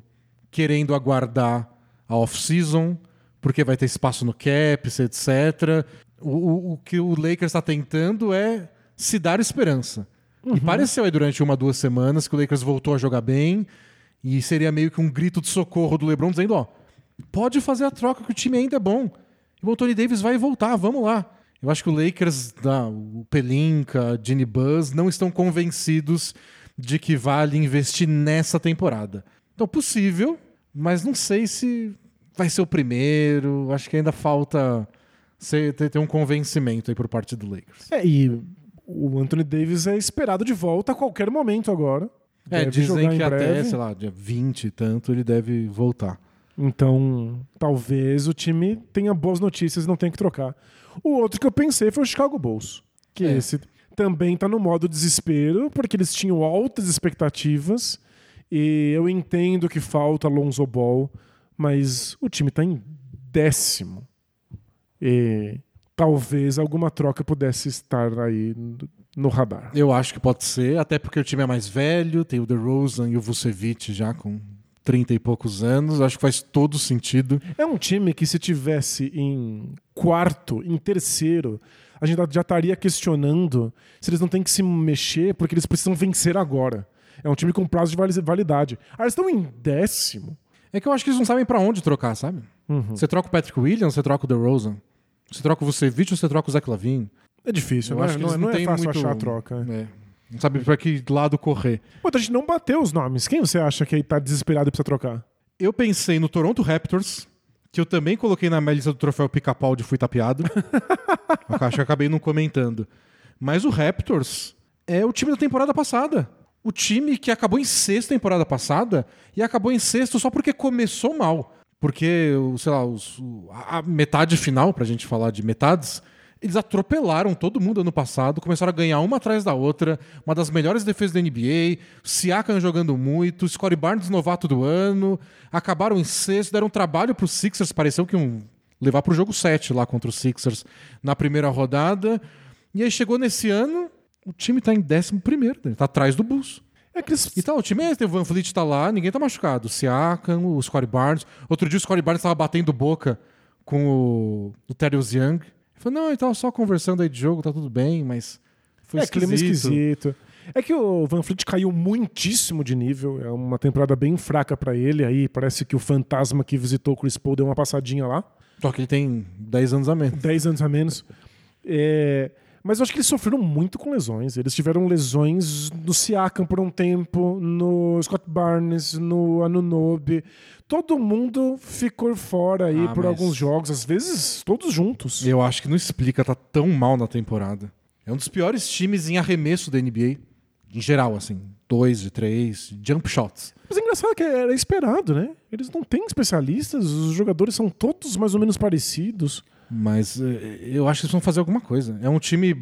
querendo aguardar a off-season, porque vai ter espaço no cap, etc. O, o, o que o Lakers está tentando é se dar esperança. E pareceu aí durante uma, duas semanas que o Lakers voltou a jogar bem e seria meio que um grito de socorro do LeBron dizendo, ó, pode fazer a troca que o time ainda é bom. E o Anthony Davis vai voltar, vamos lá. Eu acho que o Lakers, da, o Pelinka, Ginny Buzz, não estão convencidos de que vale investir nessa temporada. Então, possível, mas não sei se vai ser o primeiro. Acho que ainda falta ter, ter um convencimento aí por parte do Lakers. É, e o Anthony Davis é esperado de volta a qualquer momento agora. É, Deve dizem que até, breve. sei lá, dia 20 e tanto ele deve voltar. Então, talvez o time tenha boas notícias e não tenha que trocar. O outro que eu pensei foi o Chicago Bulls. Que É. esse também tá no modo desespero, porque eles tinham altas expectativas. E eu entendo que falta Lonzo Ball, mas o time tá em décimo. E talvez alguma troca pudesse estar aí no radar. Eu acho que pode ser, até porque o time é mais velho, tem o DeRozan e o Vucevic já com 30 e poucos anos. Acho que faz todo sentido. É um time que se tivesse em quarto, em terceiro, a gente já estaria questionando se eles não têm que se mexer porque eles precisam vencer agora. É um time com prazo de vali- validade. Ah, eles estão em décimo. É que eu acho que eles não sabem pra onde trocar, sabe? Uhum. Você troca o Patrick Williams, você troca o DeRozan. Você troca o Vucevic ou você troca o Zach Lavine. É difícil, Eu não, acho é, que não, é- não não é fácil muito- achar a troca. É. Não sabe pra que lado correr. Pô, a gente não bateu os nomes. Quem você acha que aí tá desesperado e precisa trocar? Eu pensei no Toronto Raptors, que eu também coloquei na minha lista do troféu pica-pau de fui tapeado. Acho que acabei não comentando. Mas o Raptors é o time da temporada passada. O time que acabou em sexto temporada passada e acabou em sexto só porque começou mal. Porque, o- sei lá, os- o- a metade final, pra gente falar de metades, eles atropelaram todo mundo ano passado, começaram a ganhar uma atrás da outra, uma das melhores defesas da NBA, Siakam jogando muito, Scottie Barnes novato do ano, acabaram em sexto, deram trabalho pros Sixers, pareceu que iam levar pro jogo 7 lá contra os Sixers na primeira rodada. E aí chegou nesse ano, o time tá em décimo primeiro, né? tá atrás do Bulls. É que eles... Então, o time é, o Van Fleet tá lá, ninguém tá machucado. O Siakam, o Scottie Barnes. Outro dia o Scottie Barnes tava batendo boca com o, o Thaddeus Young. Ele falou, não, ele tava só conversando aí de jogo, tá tudo bem, mas foi é esquisito. clima esquisito. É que o Van Fleet caiu muitíssimo de nível. É uma temporada bem fraca pra ele. Aí parece que o fantasma que visitou o Chris Paul deu uma passadinha lá. Só que ele tem 10 anos a menos. 10 anos a menos. É, Mas eu acho que eles sofreram muito com lesões. Eles tiveram lesões no Siakam por um tempo, no Scott Barnes, no Anunobi. Todo mundo ficou fora aí Ah, por mas- alguns jogos, às vezes todos juntos. Eu acho que não explica, tá tão mal na temporada. É um dos piores times em arremesso da NBA. Em geral, assim. Dois de três, jump shots. Mas é engraçado que era esperado, né? Eles não têm especialistas, os jogadores são todos mais ou menos parecidos. Mas eh, eu acho que eles vão fazer alguma coisa. É um time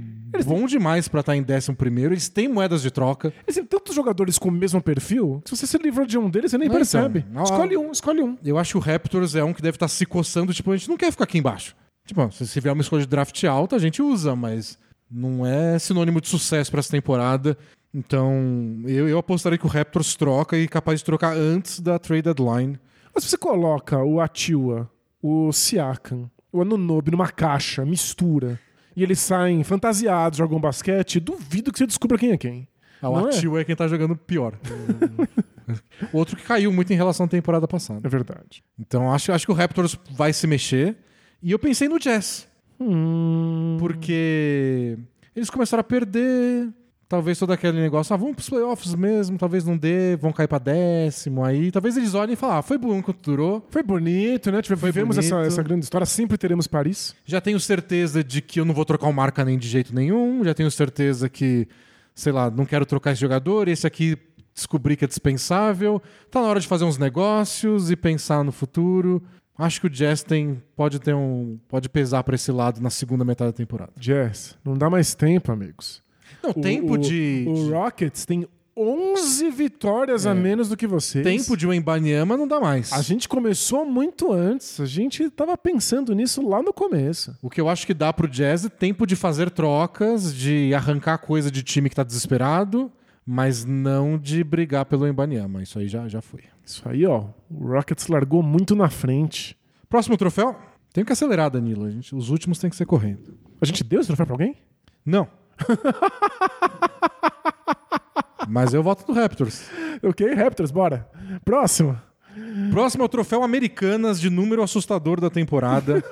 bom demais pra estar em décimo primeiro. Eles têm moedas de troca. Eles têm tantos jogadores com o mesmo perfil que se você se livra de um deles, você nem Não, percebe. então, escolhe um, escolhe um. Eu acho que o Raptors é um que deve estar se coçando. Tipo, a gente não quer ficar aqui embaixo. Tipo, se vier uma escolha de draft alta, a gente usa, mas não é sinônimo de sucesso pra essa temporada. Então, eu, eu apostaria que o Raptors troca e capaz de trocar antes da trade deadline. Mas se você coloca o Atiwa, o Siakam, o Anunobi numa caixa, mistura, e eles saem fantasiados, jogam basquete, duvido que você descubra quem é quem. Ah, o Não é? Atil é? quem tá jogando pior. Outro que caiu muito em relação à temporada passada. É verdade. Então, acho, acho que o Raptors vai se mexer. E eu pensei no Jazz. Hum, Porque eles começaram a perder. Talvez todo aquele negócio, ah, vamos pros playoffs mesmo, talvez não dê, vão cair pra décimo aí. Talvez eles olhem e falem, ah, foi bom enquanto durou. Foi bonito, né? Tive- Vivemos bonito. Essa, essa grande história. Sempre teremos Paris. Já tenho certeza de que eu não vou trocar o marca nem de jeito nenhum. Já tenho certeza que, sei lá, não quero trocar esse jogador. Esse aqui descobri que é dispensável. Tá na hora de fazer uns negócios e pensar no futuro. Acho que o Jazz tem, pode ter um. pode pesar pra esse lado na segunda metade da temporada. Jazz, não dá mais tempo, amigos. Não, O- tempo o, de. O Rockets tem 11 vitórias a menos do que vocês. tempo de Wembanyama não dá mais. A gente começou muito antes. A gente tava pensando nisso lá no começo. O que eu acho que dá pro Jazz é tempo de fazer trocas, de arrancar coisa de time que tá desesperado, mas não de brigar pelo Embanyama. Isso aí já, já foi. Isso aí, ó. O Rockets largou muito na frente. Próximo troféu? Tem que acelerar, Danilo. A gente- os últimos tem que ser correndo. A gente deu esse troféu pra alguém? Não. mas eu voto no Raptors. Ok, Raptors, bora. Próximo. Próximo é o troféu Americanas de número assustador da temporada.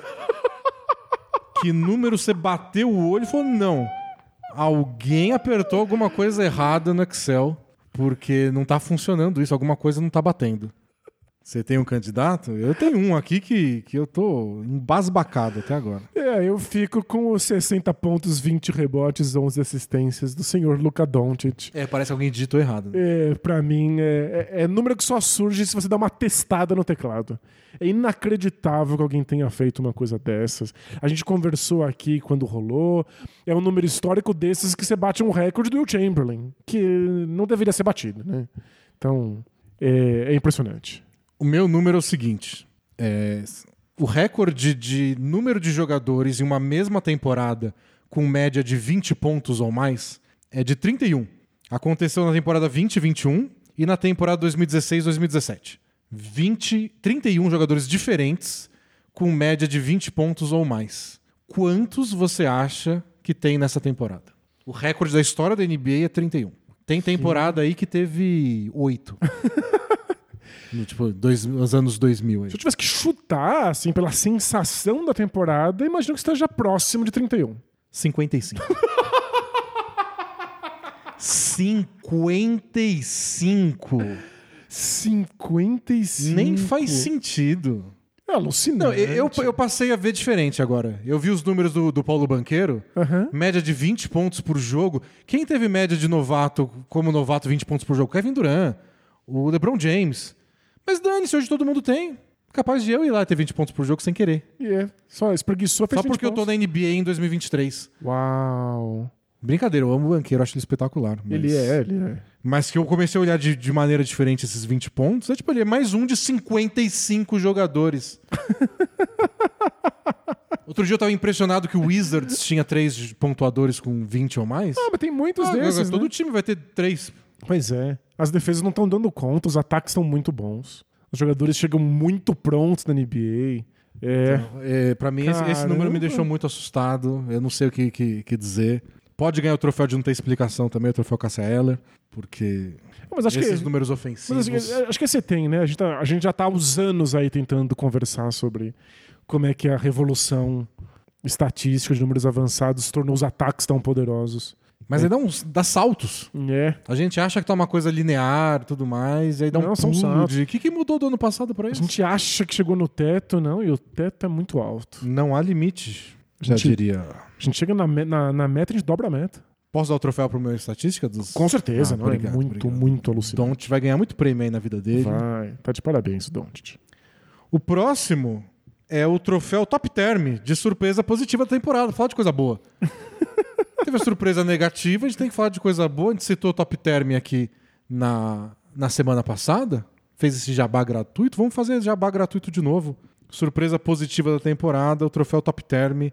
que número você bateu o olho e falou: não. Alguém apertou alguma coisa errada no Excel, porque não tá funcionando isso, alguma coisa não tá batendo. Você tem um candidato? Eu tenho um aqui que, que eu tô embasbacado até agora. É, eu fico com os 60 pontos, 20 rebotes, 11 assistências do senhor Luka Doncic. É, parece que alguém digitou errado. É, pra mim, é, é- é número que só surge se você dá uma testada no teclado. É inacreditável que alguém tenha feito uma coisa dessas. A gente conversou aqui quando rolou. É um número histórico desses que você bate um recorde do Will Chamberlain, que não deveria ser batido, né? Então, é, é impressionante. O meu número é o seguinte: é, o recorde de número de jogadores em uma mesma temporada com média de 20 pontos ou mais é de 31. Aconteceu na temporada 2021 e na temporada 2016-2017. 20, 31 jogadores diferentes com média de 20 pontos ou mais. Quantos você acha que tem nessa temporada? O recorde da história da NBA é 31. Tem temporada aí que teve 8. No, tipo, dois, nos anos 2000 aí. Se eu tivesse que chutar, assim, pela sensação da temporada, imagino que esteja próximo de 31. 55. 55. 55. Nem faz sentido. É alucinante. Não, eu, eu passei a ver diferente agora. Eu vi os números do, do Paulo Banqueiro, Aham. média de 20 pontos por jogo. Quem teve média de novato, como novato, 20 pontos por jogo? Kevin Durant, o LeBron James. Mas dane-se, hoje todo mundo tem. Capaz de eu ir lá ter 20 pontos por jogo sem querer. E é. Só espreguiçou, fez Só 20 porque eu tô pontos. na NBA em 2023. Uau. Brincadeira, eu amo o banqueiro, acho ele espetacular. mas- Ele é, ele é. Mas que eu comecei a olhar de, de maneira diferente esses 20 pontos, é tipo, ele é mais um de 55 jogadores. Outro dia eu tava impressionado que o Wizards tinha três pontuadores com 20 ou mais. Ah, mas tem muitos Ah, desses, agora todo né? time vai ter três. Pois é. As defesas não estão dando conta, os ataques estão muito bons. Os jogadores chegam muito prontos na NBA. É. É, para mim, esse, esse número me deixou muito assustado. Eu não sei o que, que- que dizer. Pode ganhar o troféu de não ter explicação também, o troféu Cassia Eller, porque Mas acho esses que. números Mas ofensivos. acho que, acho que você tem, né? A gente, tá- a gente já tá há uns anos aí tentando conversar sobre como é que a revolução estatística de números avançados tornou os ataques tão poderosos. Mas aí dá, uns, dá saltos. É. A gente acha que tá uma coisa linear e tudo mais, e aí dá um Não, são pulo saltos. de... O que, que mudou do ano passado pra A isso? gente acha que chegou no teto, não, e o teto é muito alto. Não há limite, já Gente- diria. A gente chega na, na, na meta, a gente dobra a meta. Posso dar o troféu pro meu estatística? Dos... Com certeza, Ah, não obrigado, é muito, obrigado. muito alucinante. Don't vai ganhar muito prêmio aí na vida dele. Vai, tá de parabéns, Don't. O próximo é o troféu Top Term, de surpresa positiva da temporada. Fala de coisa boa. Teve a surpresa negativa, a gente tem que falar de coisa boa. A gente citou o Top Term aqui na, na semana passada. Fez esse jabá gratuito. Vamos fazer jabá gratuito de novo. Surpresa positiva da temporada, o troféu Top Term.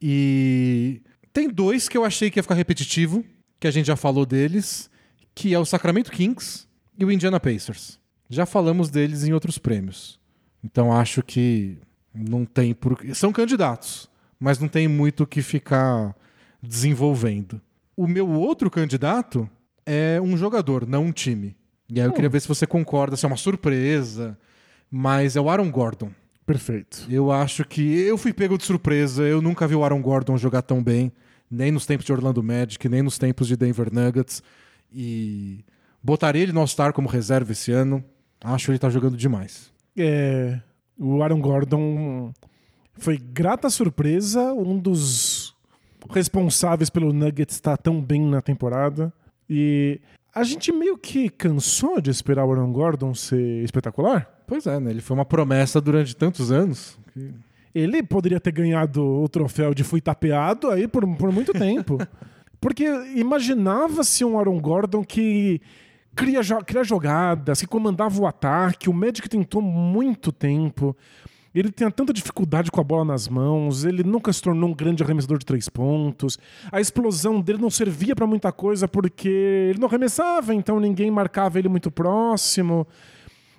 E tem dois que eu achei que ia ficar repetitivo, que a gente já falou deles, que é o Sacramento Kings e o Indiana Pacers. Já falamos deles em outros prêmios. Então acho que não tem por são candidatos, mas não tem muito o que ficar desenvolvendo. O meu outro candidato é um jogador, não um time. E aí eu queria ver se você concorda, se é uma surpresa, mas é o Aaron Gordon. Perfeito. Eu acho que eu fui pego de surpresa, eu nunca vi o Aaron Gordon jogar tão bem, nem nos tempos de Orlando Magic, nem nos tempos de Denver Nuggets e botaria ele no All-Star como reserva esse ano. Acho que ele tá jogando demais. É, o Aaron Gordon foi grata surpresa, um dos responsáveis pelo Nuggets estar tão bem na temporada. E a gente meio que cansou de esperar o Aaron Gordon ser espetacular. Pois é, né? Ele foi uma promessa durante tantos anos. que- Ele poderia ter ganhado o troféu de fui tapeado aí por, por muito tempo. Porque imaginava-se um Aaron Gordon que cria, cria jogadas, que comandava o ataque. O Magic tentou muito tempo. Ele tinha tanta dificuldade com a bola nas mãos, ele nunca se tornou um grande arremessador de três pontos. A explosão dele não servia pra muita coisa porque ele não arremessava, então ninguém marcava ele muito próximo.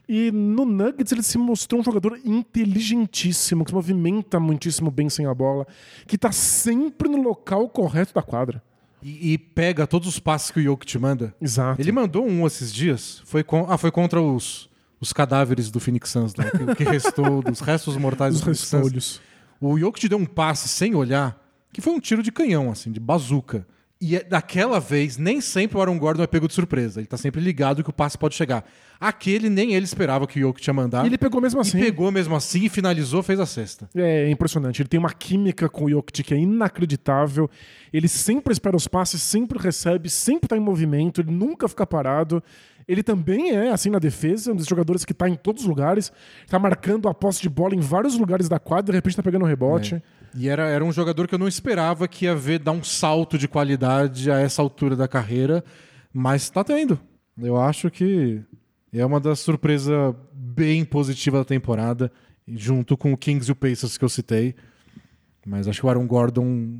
E no Nuggets ele se mostrou um jogador inteligentíssimo, que se movimenta muitíssimo bem sem a bola, que tá sempre no local correto da quadra. E, e pega todos os passes que o Jokic manda. Exato. Ele mandou um esses dias. Foi com... Ah, foi contra os, os cadáveres do Phoenix Suns, lá, que, que restou dos restos mortais Os do Phoenix Suns. O Jokic deu um passe sem olhar, que foi um tiro de canhão, assim, de bazuca. E é- daquela vez, nem sempre o Aaron Gordon é pego de surpresa. Ele tá sempre ligado que o passe pode chegar. Aquele nem ele esperava que o Jokic ia mandar. E ele pegou mesmo assim. pegou mesmo assim e finalizou, fez a cesta. É impressionante. Ele tem uma química com o Jokic que é inacreditável. Ele sempre espera os passes, sempre recebe, sempre tá em movimento, ele nunca fica parado. Ele também é, assim, na defesa, um dos jogadores que tá em todos os lugares, tá marcando a posse de bola em vários lugares da quadra, de repente tá pegando um rebote. E era, era um jogador que eu não esperava que ia ver dar um salto de qualidade a essa altura da carreira, mas tá tendo. Eu acho que é uma das surpresas bem positivas da temporada, junto com o Kings e o Pacers que eu citei. Mas acho que o Aaron Gordon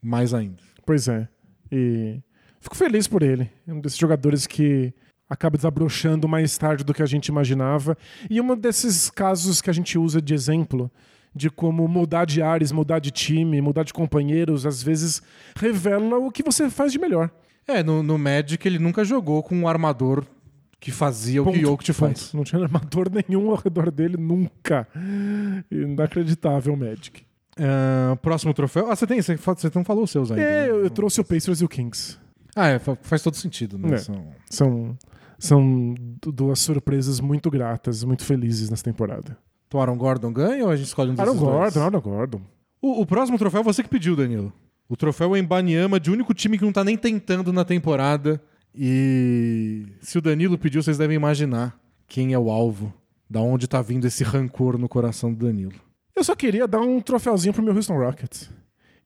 mais ainda. Pois é. E fico feliz por ele. É um desses jogadores que acaba desabrochando mais tarde do que a gente imaginava. E um desses casos que a gente usa de exemplo de como mudar de ares, mudar de time, mudar de companheiros, às vezes revela o que você faz de melhor. É, no, no Magic ele nunca jogou com um armador que fazia o que o Jokic faz. Ponto. Não tinha armador nenhum ao redor dele nunca. Inacreditável, Magic. Ah, próximo troféu. Ah, você tem? Você, você não falou os seus ainda. É, né? eu, eu trouxe o Pacers e o Kings. Ah, é, fa- faz todo sentido, né? É. São- São, são du- duas surpresas muito gratas, muito felizes nessa temporada. Então, Aaron Gordon ganha ou a gente escolhe um desses Aaron dois? Gordon, Aaron Gordon. O, o próximo troféu é você que pediu, Danilo. O troféu é Embanyama, de único time que não tá nem tentando na temporada. E se o Danilo pediu, vocês devem imaginar quem é o alvo. Da onde tá vindo esse rancor no coração do Danilo. Eu só queria dar um troféuzinho pro meu Houston Rockets.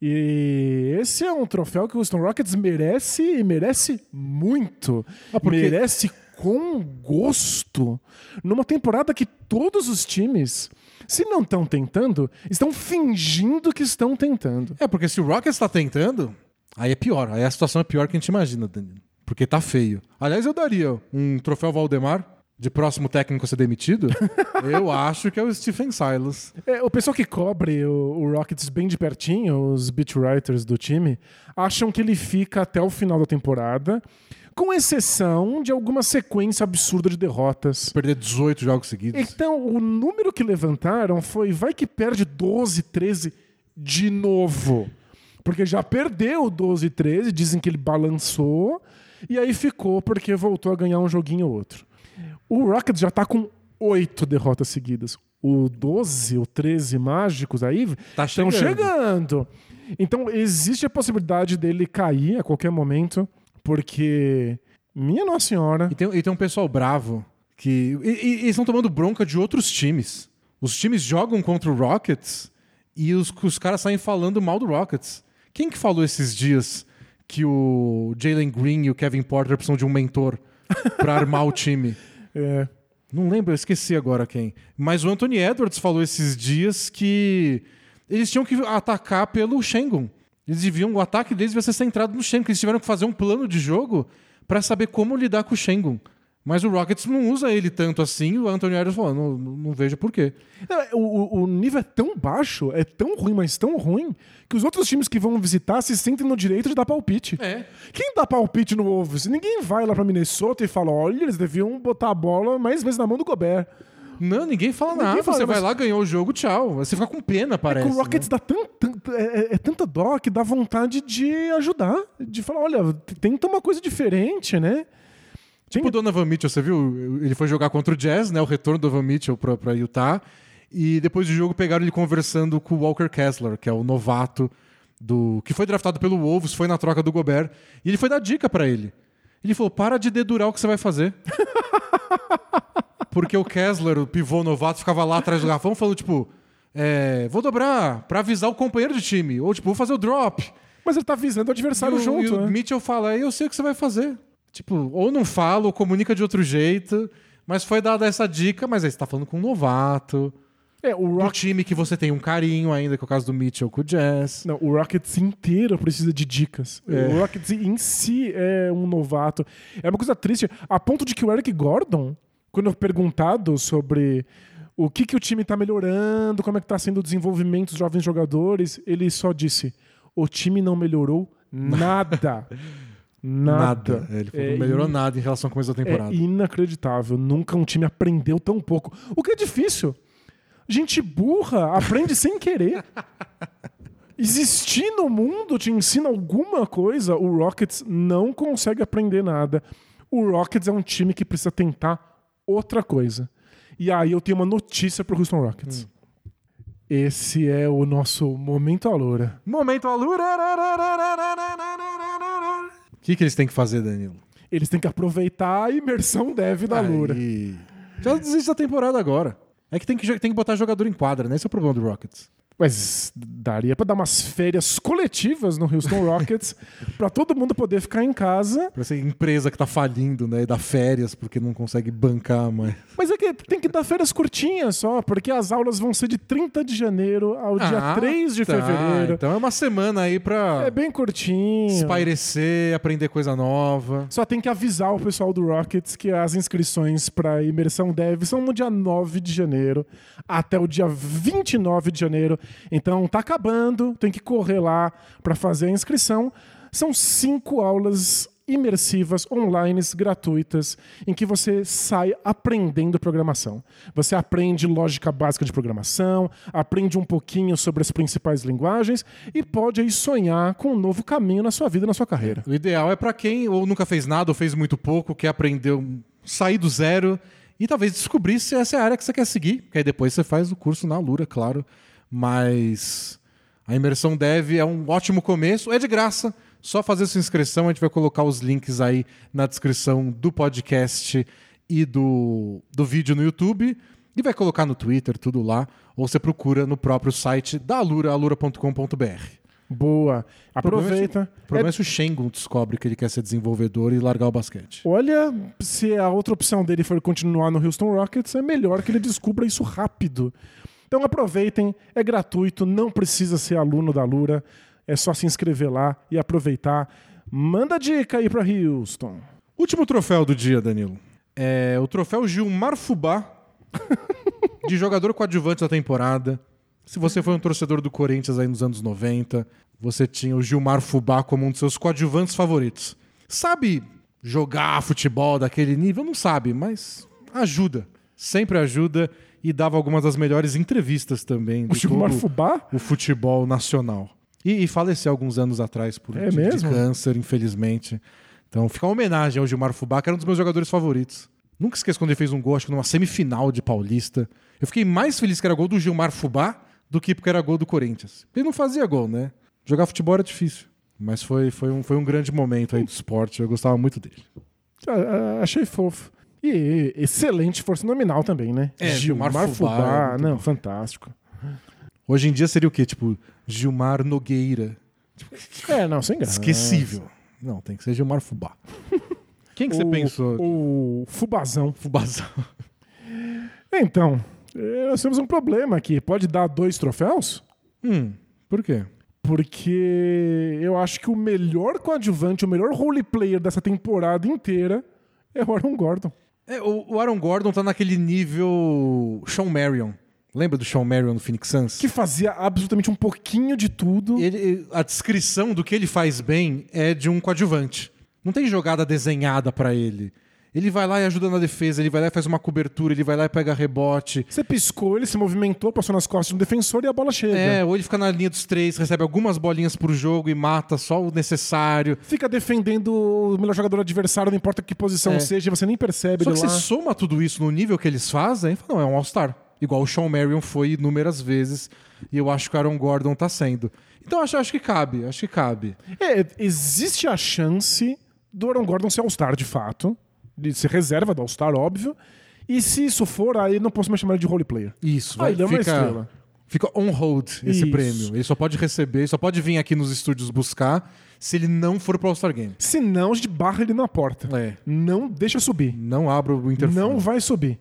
E esse é um troféu que o Houston Rockets merece e merece muito. Ah, porque- Merece com gosto. Numa temporada que todos os times, se não estão tentando, estão fingindo que estão tentando. É, porque se o Rockets tá tentando, aí é pior. Aí a situação é pior que a gente imagina, Danilo. Porque tá feio. Aliás, eu daria um troféu Valdemar de próximo técnico a ser demitido. eu acho que é o Stephen Silas. É, o pessoal que cobre o, o Rockets bem de pertinho, os beat writers do time, acham que ele fica até o final da temporada, com exceção de alguma sequência absurda de derrotas. Perder 18 jogos seguidos. Então, o número que levantaram foi vai que perde 12, 13 de novo. Porque já perdeu 12, 13, dizem que ele balançou, e aí ficou porque voltou a ganhar um joguinho ou outro. O Rockets já tá com oito derrotas seguidas. O 12, o 13 mágicos aí Tá estão chegando. chegando. Então, existe a possibilidade dele cair a qualquer momento, porque, minha Nossa Senhora, E tem, e tem um pessoal bravo que. E, e- eles estão tomando bronca de outros times. Os times jogam contra o Rockets e os, os caras saem falando mal do Rockets. Quem que falou esses dias que o Jalen Green e o Kevin Porter precisam de um mentor pra armar o time? é, Não lembro, eu esqueci agora quem. Mas o Anthony Edwards falou esses dias que eles tinham que atacar pelo Shengun. Eles deviam, o ataque deles devia ser centrado no Shengun. Eles tiveram que fazer um plano de jogo pra saber como lidar com o Shengun. Mas o Rockets não usa ele tanto assim. O Anthony Edwards falou: não, não, vejo por quê. O, o- o nível é tão baixo, é tão ruim, mas tão ruim, que os outros times que vão visitar se sentem no direito de dar palpite. É. Quem dá palpite no Wolves? Ninguém vai lá pra Minnesota e fala: olha, eles deviam botar a bola mais vezes na mão do Gobert. Não, ninguém fala Ninguém nada. fala, Você mas- vai lá, ganhou o jogo, tchau. Você fica com pena, parece. É que o Rockets né? dá tan- é, é- é tanta dó que dá vontade de ajudar. De falar: olha, tenta uma coisa diferente, né? Tipo o Donovan Mitchell, você viu? Ele foi jogar contra o Jazz, né? O retorno do Donovan Mitchell pra, pra Utah. E depois do jogo pegaram ele conversando com o Walker Kessler, que é o novato do que foi draftado pelo Wolves, foi na troca do Gobert. E ele foi dar dica pra ele. Ele falou: para de dedurar o que você vai fazer. Porque o Kessler, o pivô novato, ficava lá atrás do garrafão falando, tipo, é, vou dobrar pra avisar o companheiro de time. Ou, tipo, vou fazer o drop. Mas ele tá avisando o adversário E o, junto, e o né? Mitchell fala, eu sei o que você vai fazer. Tipo, ou não fala, ou comunica de outro jeito. Mas foi dada essa dica, mas aí você tá falando com um novato. É, o Do Rock... time que você tem um carinho ainda, que é o caso do Mitchell com o Jazz. Não, o Rockets inteiro precisa de dicas. É. O Rockets em si é um novato. É uma coisa triste, a ponto de que o Eric Gordon, quando perguntado sobre o que, que o time tá melhorando, como é que tá sendo o desenvolvimento dos jovens jogadores, ele só disse: o time não melhorou nada. Nada. É, Ele falou, É não melhorou in- nada em relação ao começo da É temporada. inacreditável. Nunca um time aprendeu tão pouco. O que é difícil. Gente burra aprende sem querer. Existir no mundo te ensina alguma coisa, o Rockets não consegue aprender nada. O Rockets é um time que precisa tentar outra coisa. E aí eu tenho uma notícia pro Houston Rockets. Esse é o nosso momento Aloura. Momento Alura! O que, que eles têm que fazer, Danilo? Eles têm que aproveitar a imersão dev da Loura. Aí. Já desiste da temporada agora. É que tem que, tem que botar jogador em quadra, né? Esse é o problema do Rockets. Mas daria pra dar umas férias coletivas no Houston Rockets pra todo mundo poder ficar em casa. Pra essa empresa que tá falindo, né? E dá férias porque não consegue bancar mais. Mas é que tem que dar férias curtinhas só, porque as aulas vão ser de 30 de janeiro ao dia 3 de tá. fevereiro. Então é uma semana aí pra É bem curtinho. espairecer, aprender coisa nova. Só tem que avisar o pessoal do Rockets que as inscrições para imersão dev são no dia 9 de janeiro até o dia 29 de janeiro. Então tá acabando, tem que correr lá para fazer a inscrição. São cinco aulas imersivas, online, gratuitas, em que você sai aprendendo programação. Você aprende lógica básica de programação, aprende um pouquinho sobre as principais linguagens e pode aí sonhar com um novo caminho na sua vida, na sua carreira. O ideal é para quem ou nunca fez nada ou fez muito pouco, quer aprender, sair do zero e talvez descobrir se essa é a área que você quer seguir. Que aí depois você faz o curso na Lura, claro. Mas a imersão dev é um ótimo começo, é de graça. Só fazer sua inscrição, a gente vai colocar os links aí na descrição do podcast e do, do vídeo no YouTube. E vai colocar no Twitter, tudo lá. Ou você procura no próprio site da Alura, alura.com.br. Boa. Aproveita. O problema é se o Shengun descobre que ele quer ser desenvolvedor e largar o basquete. Olha, se a outra opção dele for continuar no Houston Rockets, é melhor que ele descubra isso rápido. Então aproveitem, é gratuito, não precisa ser aluno da Lura, é só se inscrever lá e aproveitar. Manda dica aí para Houston. Último troféu do dia, Danilo. É o troféu Gilmar Fubá, de jogador coadjuvante da temporada. Se você foi um torcedor do Corinthians aí nos anos 90, você tinha o Gilmar Fubá como um dos seus coadjuvantes favoritos. Sabe jogar futebol daquele nível? Não sabe, mas ajuda. Sempre ajuda e dava algumas das melhores entrevistas também. O Gilmar Fubá? O futebol nacional. E, e, faleceu alguns anos atrás por é de, câncer, infelizmente. Então fica uma homenagem ao Gilmar Fubá, que era um dos meus jogadores favoritos. Nunca esqueço quando ele fez um gol, acho que numa semifinal de Paulista. Eu fiquei mais feliz que era gol do Gilmar Fubá do que porque era gol do Corinthians. Ele não fazia gol, né? Jogar futebol era difícil. Mas foi, foi, um, foi um grande momento aí do esporte. Eu gostava muito dele. Ah, achei fofo. E excelente força nominal também, né? É, Gilmar, Gilmar Fubá. Fubá. Não, fantástico. Hoje em dia seria o quê? Tipo, Gilmar Nogueira. É, não, sem graça. Esquecível. Não, tem que ser Gilmar Fubá. Quem que o, você pensou? O Fubazão. Fubazão. Então, nós temos um problema aqui. Pode dar dois troféus? Hum, por quê? Porque eu acho que o melhor coadjuvante, o melhor role player dessa temporada inteira é o Aaron Gordon. É, o, Aaron Gordon tá naquele nível Sean Marion. Lembra do Sean Marion no Phoenix Suns? Que fazia absolutamente um pouquinho de tudo. Ele, a descrição do que ele faz bem é de um coadjuvante. Não tem jogada desenhada para ele. Ele vai lá e ajuda na defesa, ele vai lá e faz uma cobertura, ele vai lá e pega rebote. Você piscou, ele se movimentou, passou nas costas do defensor e a bola chega. É, ou ele fica na linha dos três, recebe algumas bolinhas por jogo e mata só o necessário. Fica defendendo o melhor jogador adversário, não importa que posição É. seja, você nem percebe Só que lá. você soma tudo isso no nível que eles fazem, e fala, não, é um All-Star. Igual o Sean Marion foi inúmeras vezes, e eu acho que o Aaron Gordon tá sendo. Então acho, acho que cabe, acho que cabe. É, existe a chance do Aaron Gordon ser All-Star de fato, de ser reserva do All-Star, óbvio. E se isso for, aí não posso mais chamar ele de role player. Isso, vai, ele é uma fica, estrela. fica on hold esse Isso. prêmio. Ele só pode receber, ele só pode vir aqui nos estúdios buscar se ele não for pro All-Star Game. Se não, a gente barra ele na porta. É. Não deixa subir. Não abra o interfone. Não vai subir.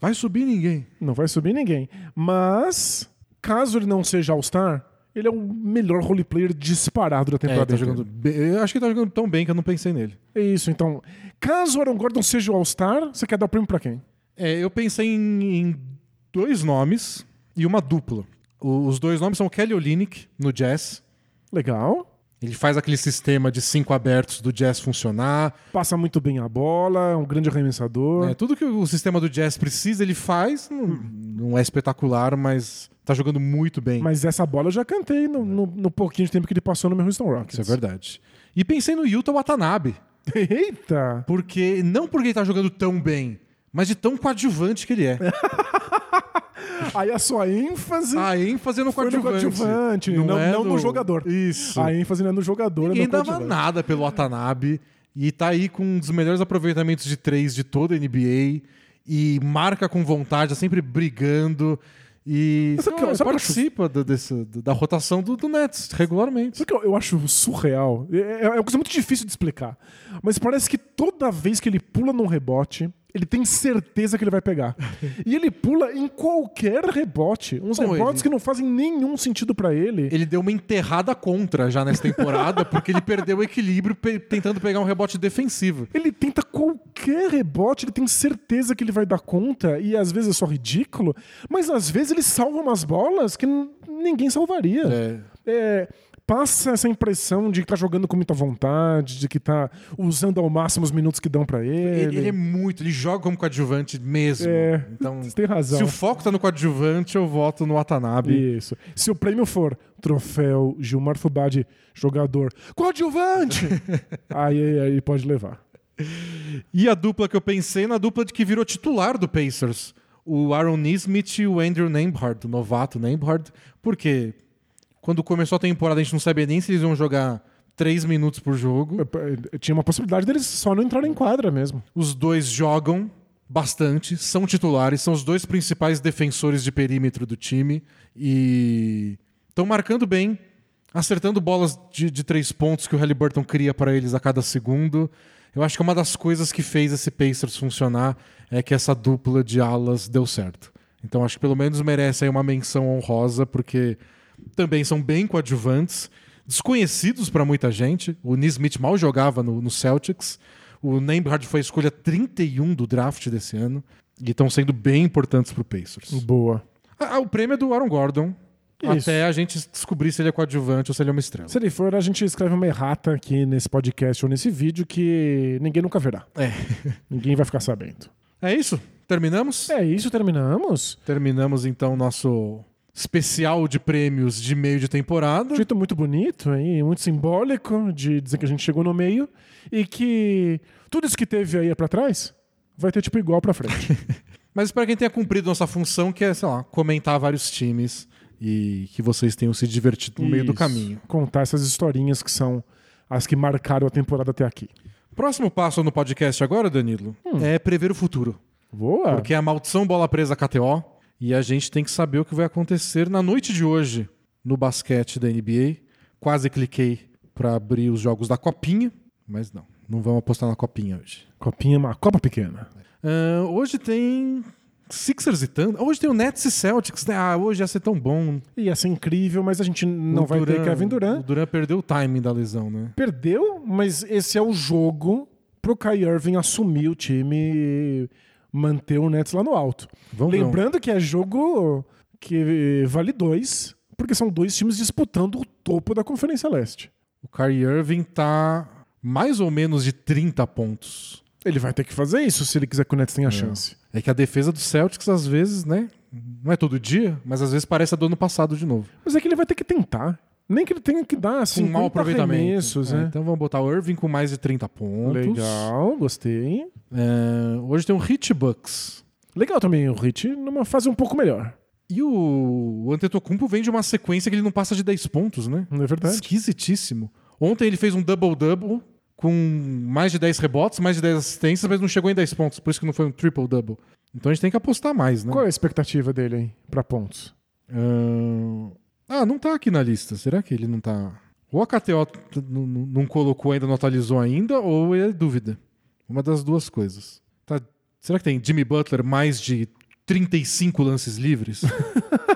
vai subir ninguém. Não vai subir ninguém. Mas, caso ele não seja All-Star, ele é o melhor roleplayer disparado da É, temporada. tá inteira. jogando bem- eu acho que ele tá jogando tão bem que eu não pensei nele. É isso, então. Caso o Aaron Gordon seja o All-Star, você quer dar o prêmio pra quem? É, eu pensei em, em dois nomes e uma dupla. O- os dois nomes são o Kelly Olynyk, no Jazz. Legal. Ele faz aquele sistema de cinco abertos do Jazz funcionar. Passa muito bem a bola, é um grande arremessador. É, tudo que o sistema do Jazz precisa, ele faz. Não, não é espetacular, mas tá jogando muito bem. Mas essa bola eu já cantei no, no- no pouquinho de tempo que ele passou no meu Houston Rockets. Isso é verdade. E pensei no Yuta Watanabe. Eita! Porque, não porque ele tá jogando tão bem, mas de tão coadjuvante que ele é. Aí a sua ênfase A ênfase no foi no coadjuvante. coadjuvante, não, é não no jogador. Isso. A ênfase não é no jogador, Ninguém é no dava coadjuvante. nada pelo Watanabe. E tá aí com um dos melhores aproveitamentos de três de toda a NBA. E marca com vontade, tá sempre brigando. E Mas sabe que eu- sabe que eu participa da, desse- da rotação do, do Nets regularmente. Sabe o que eu, eu acho surreal? É, é uma coisa muito difícil de explicar. Mas parece que toda vez que ele pula num rebote, ele tem certeza que ele vai pegar. e ele pula em qualquer rebote. Uns Pô, rebotes ele- que não fazem nenhum sentido pra ele. Ele deu uma enterrada contra já nessa temporada, porque ele perdeu o equilíbrio pe- tentando pegar um rebote defensivo. Ele tenta qualquer rebote, ele tem certeza que ele vai dar conta, e às vezes é só ridículo, mas às vezes ele salva umas bolas que ninguém salvaria. É. É, passa essa impressão de que tá jogando com muita vontade, de que tá usando ao máximo os minutos que dão para ele. Ele, ele é muito, ele joga como coadjuvante mesmo. É, então, você tem razão. se o foco tá no coadjuvante, eu voto no Watanabe. Isso. Se o prêmio for troféu Gilmar Fubade, jogador coadjuvante, aí, aí pode levar. E a dupla que eu pensei na dupla de que virou titular do Pacers. O Aaron Nesmith e o Andrew Nembhard, o novato Nembhard. Porque quando começou a temporada a gente não sabia nem se eles iam jogar três minutos por jogo. Tinha uma possibilidade deles só não entrarem em quadra mesmo. Os dois jogam bastante, são titulares, são os dois principais defensores de perímetro do time e estão marcando bem, acertando bolas de, de três pontos que o Halliburton cria para eles a cada segundo. Eu acho que uma das coisas que fez esse Pacers funcionar é que essa dupla de alas deu certo. Então acho que pelo menos merece aí uma menção honrosa, porque também são bem coadjuvantes, desconhecidos para muita gente. O Nismith mal jogava no, no Celtics. O Nembhard foi a escolha 31 do draft desse ano. E estão sendo bem importantes para o Pacers. Boa. Ah, o prêmio é do Aaron Gordon. Isso. Até a gente descobrir se ele é coadjuvante ou se ele é uma estrela. Se ele for, a gente escreve uma errata aqui nesse podcast ou nesse vídeo que ninguém nunca verá. É. Ninguém vai ficar sabendo. É isso? Terminamos? É isso, terminamos. Terminamos então nosso especial de prêmios de meio de temporada. Um jeito muito bonito aí, muito simbólico de dizer que a gente chegou no meio e que tudo isso que teve aí pra trás vai ter tipo igual pra frente. Mas espero que a gente tenha cumprido nossa função, que é, sei lá, comentar vários times e que vocês tenham se divertido no meio do Isso. caminho. Contar essas historinhas que são as que marcaram a temporada até aqui. Próximo passo no podcast agora, Danilo, é prever o futuro. Boa. Porque é a maldição bola presa KTO e a gente tem que saber o que vai acontecer na noite de hoje no basquete da NBA. Quase cliquei para abrir os jogos da Copinha, mas não, não vamos apostar na Copinha hoje. Copinha, uma copa pequena. Ah, hoje tem Sixers e Thunder. Hoje tem o Nets e Celtics, né? Ah, hoje ia ser tão bom. Ia ser incrível, mas a gente não O vai ter Durant- Kevin O Durant. Durant perdeu o timing da lesão, né? Perdeu, mas esse é o jogo pro Kai Irving assumir o time e manter o Nets lá no alto. Vamos ver Lembrando que é jogo que vale dois, porque são dois times disputando o topo da Conferência Leste. O Kyrie Irving tá mais ou menos de 30 pontos. Ele vai ter que fazer isso se ele quiser que o Nets tenha chance. É que a defesa do Celtics, às vezes, né? Não é todo dia, mas às vezes parece a do ano passado de novo. Mas é que ele vai ter que tentar. Nem que ele tenha que dar assim, um mau aproveitamento. É, né? Então vamos botar o Irving com mais de 30 pontos. Legal, gostei. É, hoje tem o Hit Bucks. Legal também o Hit numa fase um pouco melhor. E o, Antetokounmpo vem de uma sequência que ele não passa de 10 pontos, né? Não é verdade? Esquisitíssimo. Ontem ele fez um double-double com mais de 10 rebotes, mais de 10 assistências, mas não chegou em 10 pontos, por isso que não foi um triple-double. Então a gente tem que apostar mais, né? Qual é a expectativa dele aí pra pontos? Ahn, Ah, não tá aqui na lista. Será que ele não tá. Ou a KTO não colocou ainda, não atualizou ainda, ou é dúvida. Uma das duas coisas. Tá- Será que tem Jimmy Butler mais de 35 lances livres?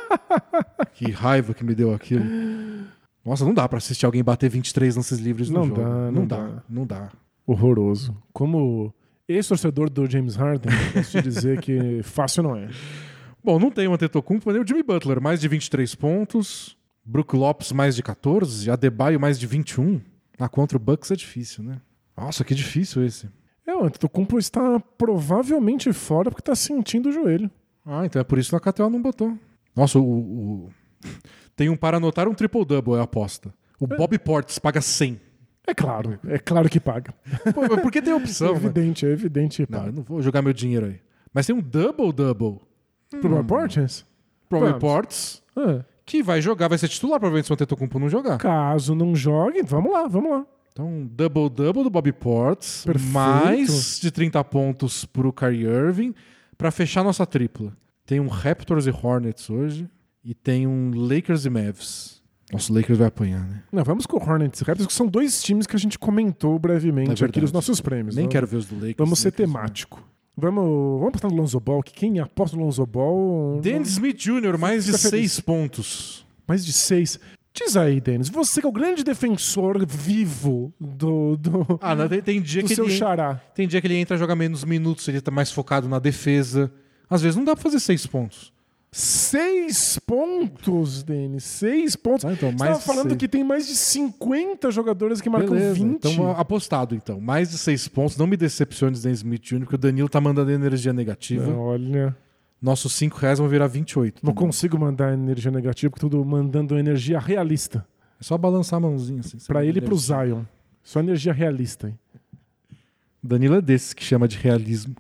que raiva que me deu aquilo. Nossa, não dá pra assistir alguém bater 23 lances livres no Não jogo. dá, não, não dá, dá. não dá. Horroroso. Como ex-torcedor do James Harden, posso te dizer que fácil não é. Bom, não tem o Antetokounmpo, nem o Jimmy Butler, mais de 23 pontos. Brook Lopes, mais de 14. Adebayo, mais de 21. Ah, contra o Bucks é difícil, né? Nossa, que difícil esse. É, o Antetokounmpo está provavelmente fora porque está sentindo o joelho. Ah, então é por isso que a KTO não botou. Nossa, o... o- Tem um para anotar um triple-double, é a aposta. O Bob Portis paga 100. É claro, é claro que paga. Pô, mas por que tem É opção, né? evidente, é evidente. Não, eu não vou jogar meu dinheiro aí. Mas tem um double-double. Pro Bob Portis? Pro Bob Vamos. Ah, que vai jogar, vai ser titular, provavelmente, se o Antetokounmpo não jogar. caso não jogue, vamos lá, vamos lá. Então, double-double do Bobby Ports, Perfeito. mais de 30 pontos pro Kyrie Irving, pra fechar nossa tripla. Tem um Raptors e Hornets hoje, e tem um Lakers e Mavs. Nossa, o Lakers vai apanhar, né? Não, vamos com o Hornets e Raptors, que são dois times que a gente comentou brevemente É aqui verdade. nos nossos prêmios. Nem Vamos- quero ver os do Lakers. Vamos ser Lakers, temático. Vamos, vamos apostar no Lonzo Ball, que quem aposta no Lonzo Ball... Dennis Smith Jr., mais de. 6 pontos. Mais de seis. Diz aí, Denis, você que é o grande defensor vivo do, do, Ah, não, tem, tem dia do que seu ele, xará. tem dia que ele entra a jogar menos minutos, ele tá mais focado na defesa. Às vezes não dá pra fazer 6 pontos. Seis pontos, Denis. Seis pontos. Ah, então, Você mais tava de falando seis. que tem mais de 50 jogadores que marcam Beleza, 20. Então, apostado, então. Mais de seis pontos. Não me decepciones, Dan Smith Jr., porque o Danilo tá mandando energia negativa. Olha, Nossos cinco reais vão virar 28. não consigo mandar energia negativa, porque tudo mandando energia realista. É só balançar a mãozinha. Assim, Pra ele e pro. Zion. Só energia realista. hein? Danilo é desses que chama de realismo.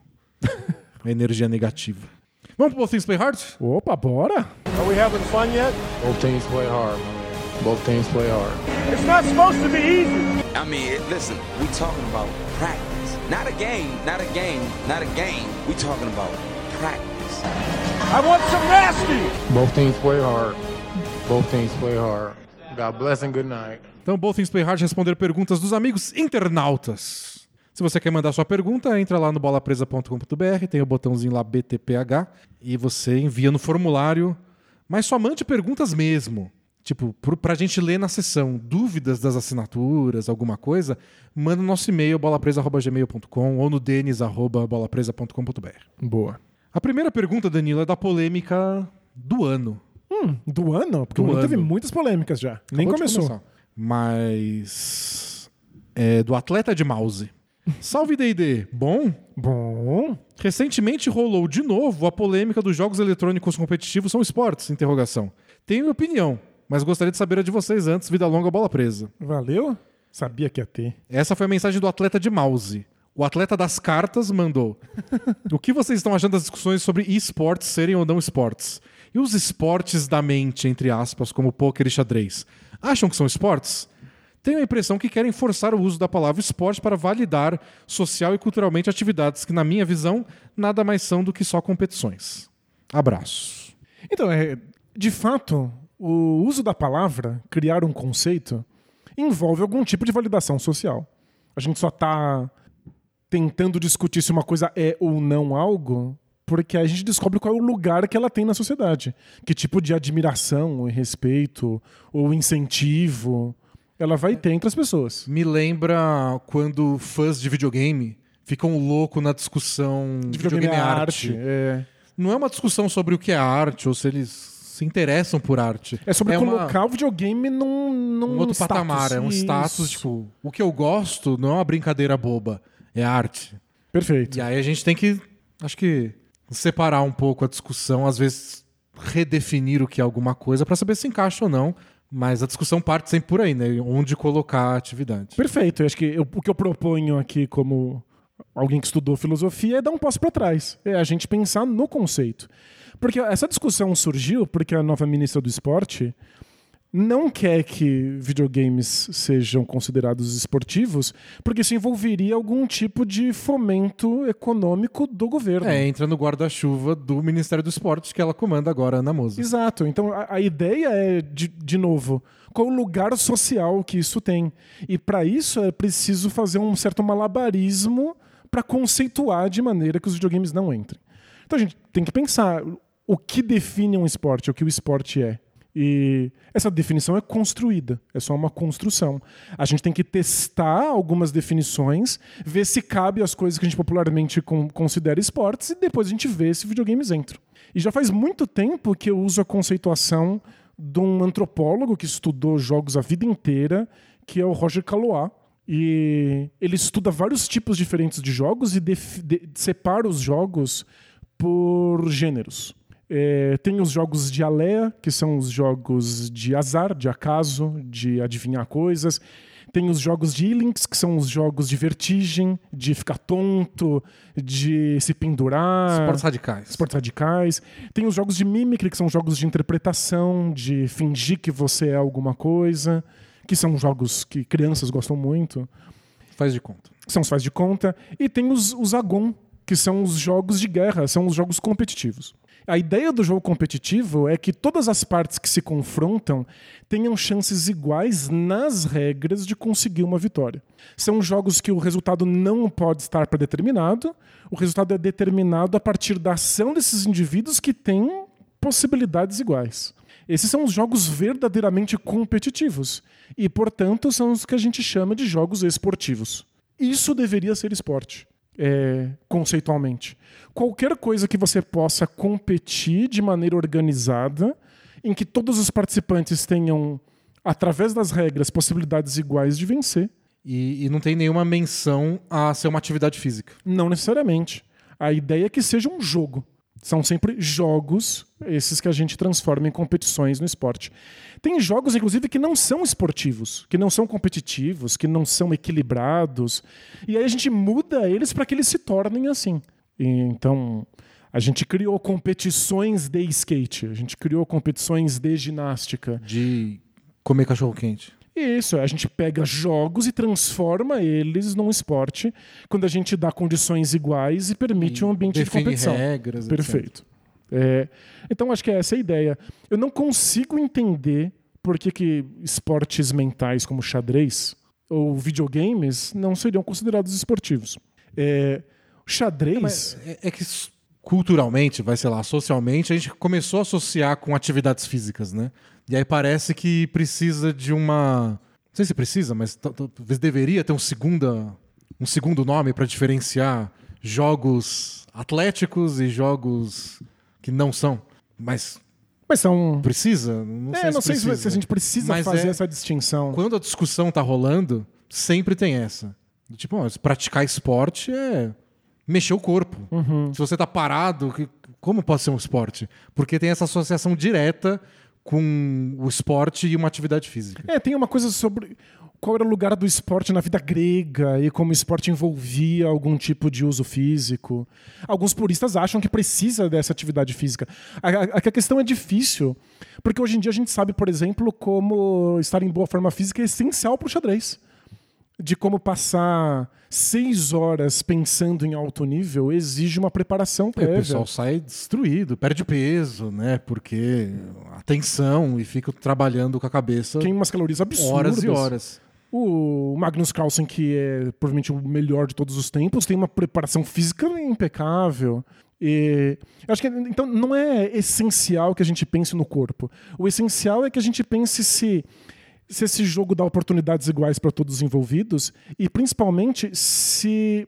a energia negativa. Vamos pro Both Things Play Hard? Opa, bora? Are we having fun yet? Both teams play hard, man. Both teams play hard. It's not supposed to be easy. I mean, listen, we talking about practice. Not a game, not a game, not a game. We talking about practice. I want some nasty. Both teams play hard. Both teams play hard. God bless and good night. Então, Both Things Play Hard responder perguntas dos amigos internautas. Se você quer mandar sua pergunta, entra lá no bolapresa.com.br, tem o botãozinho lá BTPH e você envia no formulário, mas só mande perguntas mesmo. Tipo, pro- pra gente ler na sessão. Dúvidas das assinaturas, alguma coisa, manda no nosso e-mail bolapresa.gmail.com ou no denis.bolapresa.com.br. Boa. A primeira pergunta, Danilo, é da polêmica do ano. Hum, do ano? Porque Do o ano teve muitas polêmicas já. Nem Acabou de começou. Mas. É do atleta de mouse. Salve DD! Bom? Bom, Recentemente rolou de novo a polêmica dos jogos eletrônicos competitivos são esportes? Interrogação. Tenho opinião, mas gostaria de saber a de vocês antes. Vida longa, bola presa. valeu? Sabia que ia ter. Essa foi a mensagem do atleta de mouse. O atleta das cartas mandou. o que vocês estão achando das discussões sobre esportes serem ou não esportes? E os esportes da mente, entre aspas, como pôquer e xadrez? Acham que são esportes? Tenho a impressão que querem forçar o uso da palavra esporte para validar social e culturalmente atividades que, na minha visão, nada mais são do que só competições. Abraço. Então, é, de fato, o uso da palavra, criar um conceito, envolve algum tipo de validação social. A gente só está tentando discutir se uma coisa é ou não algo porque a gente descobre qual é o lugar que ela tem na sociedade. Que tipo de admiração, respeito ou incentivo ela vai ter entre as pessoas. Me lembra quando fãs de videogame ficam loucos na discussão De videogame é arte. É, não é uma discussão sobre o que é arte ou se eles se interessam por arte. é sobre uma- colocar o videogame num, num um outro status. patamar, é um Isso. status, tipo, o que eu gosto não é uma brincadeira boba, é arte. Perfeito. E aí a gente tem que, acho que, separar um pouco a discussão, às vezes redefinir o que é alguma coisa para saber se encaixa ou não, mas a discussão parte sempre por aí, né? Onde colocar a atividade. Perfeito. Eu acho que eu- o que eu proponho aqui como alguém que estudou filosofia é dar um passo para trás. É a gente pensar no conceito. Porque essa discussão surgiu porque a nova ministra do esporte não quer que videogames sejam considerados esportivos, porque isso envolveria algum tipo de fomento econômico do governo. É, entra no guarda-chuva do Ministério do Esporte que ela comanda agora, Ana Moza. Exato. Então a, a ideia é, de, de novo, qual o lugar social que isso tem. E para isso é preciso fazer um certo malabarismo para conceituar de maneira que os videogames não entrem. Então a gente tem que pensar o que define um esporte, o que o esporte é. E essa definição é construída, é só uma construção. A gente tem que testar algumas definições, ver se cabe as coisas que a gente popularmente con- considera esportes e depois a gente vê se videogames entram. E já faz muito tempo que eu uso a conceituação de um antropólogo que estudou jogos a vida inteira, que é o Roger Calois. E ele estuda vários tipos diferentes de jogos e de- separa os jogos por gêneros. É, tem os jogos de alea, que são os jogos de azar, de acaso, de adivinhar coisas. Tem os jogos de Ilinx, que são os jogos de vertigem, de ficar tonto, de se pendurar. Esportes radicais. Esportes radicais. Tem os jogos de mimicry, que são jogos de interpretação, de fingir que você é alguma coisa, que são jogos que crianças gostam muito Faz de conta. são os faz de conta, e tem os, os Agon, que são os jogos de guerra, são os jogos competitivos. A ideia do jogo competitivo é que todas as partes que se confrontam tenham chances iguais nas regras de conseguir uma vitória. São jogos que o resultado não pode estar predeterminado, o resultado é determinado a partir da ação desses indivíduos que têm possibilidades iguais. Esses são os jogos verdadeiramente competitivos e, portanto, são os que a gente chama de jogos esportivos. Isso deveria ser esporte. É, conceitualmente. Qualquer coisa que você possa competir de maneira organizada, em que todos os participantes tenham, através das regras, possibilidades iguais de vencer. E, e não tem nenhuma menção a ser uma atividade física. Não necessariamente. A ideia é que seja um jogo. São sempre jogos, esses que a gente transforma em competições no esporte. Tem jogos, inclusive, que não são esportivos, que não são competitivos, que não são equilibrados. E aí a gente muda eles para que eles se tornem assim. E, então, a gente criou competições de skate, a gente criou competições de ginástica. De comer cachorro quente. Isso, a gente pega jogos e transforma eles num esporte quando a gente dá condições iguais e permite um ambiente de competição. regras. Perfeito. É, então acho que essa é a ideia. Eu não consigo entender por que, que esportes mentais como xadrez ou videogames não seriam considerados esportivos. É, xadrez. É, é que culturalmente, vai sei lá, socialmente, a gente começou a associar com atividades físicas, né? E aí parece que precisa de uma. Não sei se precisa, mas talvez deveria ter um, segunda, um segundo nome para diferenciar jogos atléticos e jogos que não são. Mas Mas são. precisa? Não é, sei não se sei se- precisa. se a gente precisa Mas fazer é- essa distinção. Quando a discussão tá rolando, sempre tem essa. Tipo, ó, praticar esporte é mexer o corpo. Uhum. Se você tá parado, como pode ser um esporte? Porque tem essa associação direta com o esporte e uma atividade física. É, tem uma coisa sobre qual era o lugar do esporte na vida grega e como o esporte envolvia algum tipo de uso físico. Alguns puristas acham que precisa dessa atividade física. A, a- a questão é difícil, porque hoje em dia a gente sabe, por exemplo, como estar em boa forma física é essencial para o xadrez. De como passar seis horas pensando em alto nível exige uma preparação E o prévia. pessoal sai destruído, perde peso, né? Porque atenção e fica trabalhando com a cabeça Queima umas calorias absurdas. horas e horas. O Magnus Carlsen, que é provavelmente o melhor de todos os tempos, tem uma preparação física impecável. E eu acho que então não é essencial que a gente pense no corpo. O essencial é que a gente pense se se esse jogo dá oportunidades iguais para todos os envolvidos e principalmente se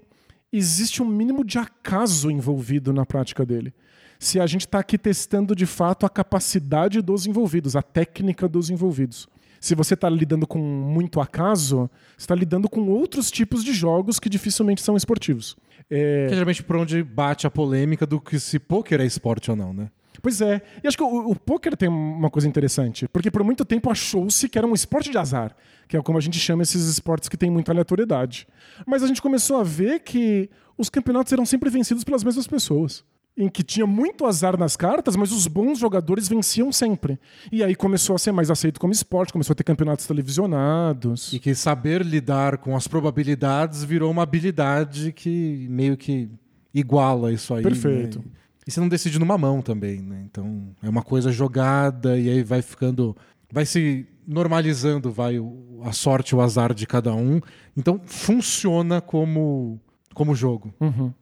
existe um mínimo de acaso envolvido na prática dele. Se a gente está aqui testando de fato a capacidade dos envolvidos, a técnica dos envolvidos. Se você está lidando com muito acaso, está lidando com outros tipos de jogos que dificilmente são esportivos. É, Que é geralmente por onde bate a polêmica do que se pôquer é esporte ou não, né? Pois é. E acho que o, o poker tem uma coisa interessante, porque por muito tempo achou-se que era um esporte de azar, que é como a gente chama esses esportes que tem muita aleatoriedade. Mas a gente começou a ver que os campeonatos eram sempre vencidos pelas mesmas pessoas. Em que tinha muito azar nas cartas, mas os bons jogadores venciam sempre. E aí começou a ser mais aceito como esporte, começou a ter campeonatos televisionados. E que saber lidar com as probabilidades virou uma habilidade que meio que iguala isso aí. Perfeito. né? E você não decide numa mão também, né? Então é uma coisa jogada e aí vai ficando. Vai se normalizando, vai a sorte, o azar de cada um. Então funciona como, como jogo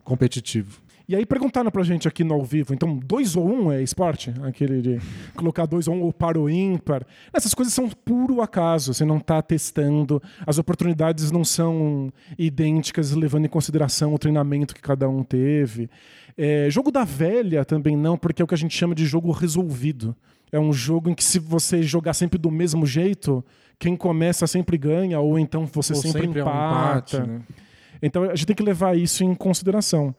competitivo. E aí perguntaram pra gente aqui no ao vivo, então dois ou um é esporte? Aquele de colocar dois ou um ou para o ímpar. Essas coisas são puro acaso, você não tá testando, as oportunidades não são idênticas, levando em consideração o treinamento que cada um teve. É, jogo da velha também não, porque é o que a gente chama de jogo resolvido. É um jogo em que se você jogar sempre do mesmo jeito, quem começa sempre ganha, ou então você Ou sempre, sempre é um empata. empate, né? Então a gente tem que levar isso em consideração.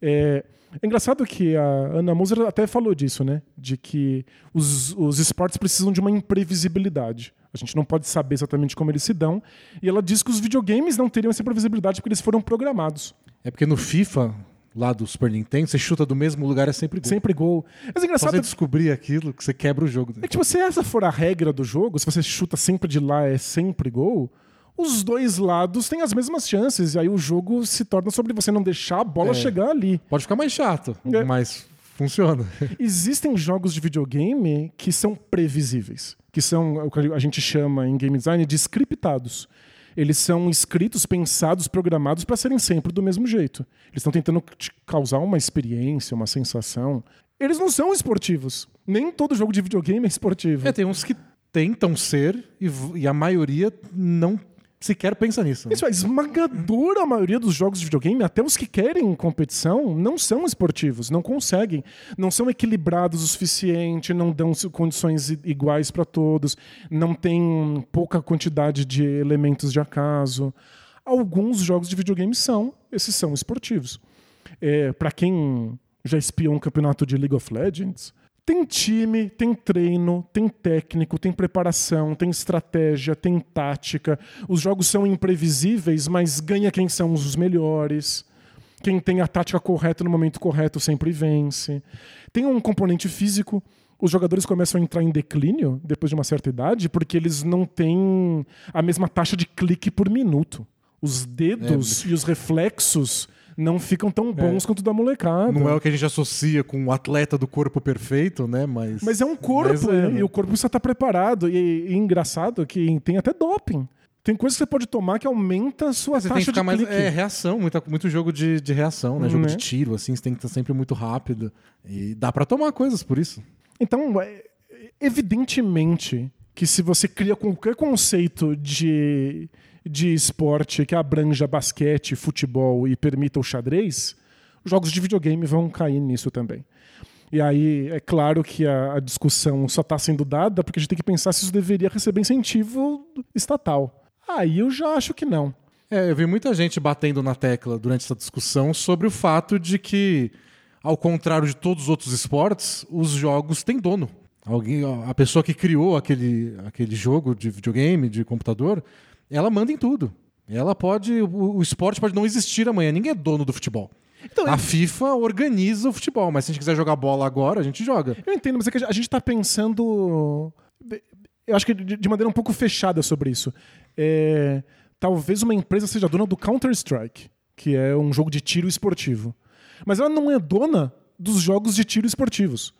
É, é engraçado que a Ana Moser até falou disso, né? De que os, os esportes precisam de uma imprevisibilidade. A gente não pode saber exatamente como eles se dão. E ela diz que os videogames não teriam essa imprevisibilidade porque eles foram programados. É porque no FIFA, lá do Super Nintendo, você chuta do mesmo lugar, é sempre gol. Sempre gol. Mas é Só engraçado você descobrir aquilo que você quebra o jogo. é que tipo, se essa for a regra do jogo, se você chuta sempre de lá é sempre gol, os dois lados têm as mesmas chances. E aí o jogo se torna sobre você não deixar a bola É. chegar ali. Pode ficar mais chato, É. mas funciona. Existem jogos de videogame que são previsíveis, que são o que a gente chama em game design de scriptados. Eles são escritos, pensados, programados para serem sempre do mesmo jeito. Eles estão tentando te causar uma experiência, uma sensação. Eles não são esportivos. Nem todo jogo de videogame é esportivo. É, tem uns que tentam ser e, e a maioria não sequer pensa nisso. Isso é a esmagadora maioria dos jogos de videogame, até os que querem competição, não são esportivos, não conseguem, não são equilibrados o suficiente, não dão condições iguais para todos, não tem pouca quantidade de elementos de acaso. Alguns jogos de videogame são, esses são esportivos. É, para quem já espiou um campeonato de League of Legends, tem time, tem treino, tem técnico, tem preparação, tem estratégia, tem tática. Os jogos são imprevisíveis, mas ganha quem são os melhores. Quem tem a tática correta no momento correto sempre vence. Tem um componente físico. Os jogadores começam a entrar em declínio depois de uma certa idade porque eles não têm a mesma taxa de clique por minuto. Os dedos e os reflexos não ficam tão bons quanto o da molecada. Não é o que a gente associa com o atleta do corpo perfeito, né? Mas, Mas é um corpo, é, e né? o corpo precisa estar preparado. E, e engraçado que tem até doping. Tem coisas que você pode tomar que aumenta a sua Você tem que taxa ficar de mais. clique. É, reação, muita, muito jogo de, de reação, né? Jogo Né? de tiro, assim, você tem que estar sempre muito rápido. E dá pra tomar coisas por isso. Então, é, evidentemente que se você cria qualquer conceito de, de esporte que abranja basquete, futebol e permita o xadrez, os jogos de videogame vão cair nisso também. E aí, é claro que a, a discussão só está sendo dada porque a gente tem que pensar se isso deveria receber incentivo estatal. Aí eu já acho que não. É, eu vi muita gente batendo na tecla durante essa discussão sobre o fato de que, ao contrário de todos os outros esportes, os jogos têm dono. Alguém, a pessoa que criou aquele, aquele jogo de videogame, de computador, ela manda em tudo. Ela pode. O, o esporte pode não existir amanhã. Ninguém é dono do futebol. Então, a FIFA organiza o futebol, mas se a gente quiser jogar bola agora, a gente joga. Eu entendo, mas é que a gente está pensando. Eu acho que de maneira um pouco fechada sobre isso. É, talvez uma empresa seja dona do Counter-Strike, que é um jogo de tiro esportivo. Mas ela não é dona dos jogos de tiro esportivos.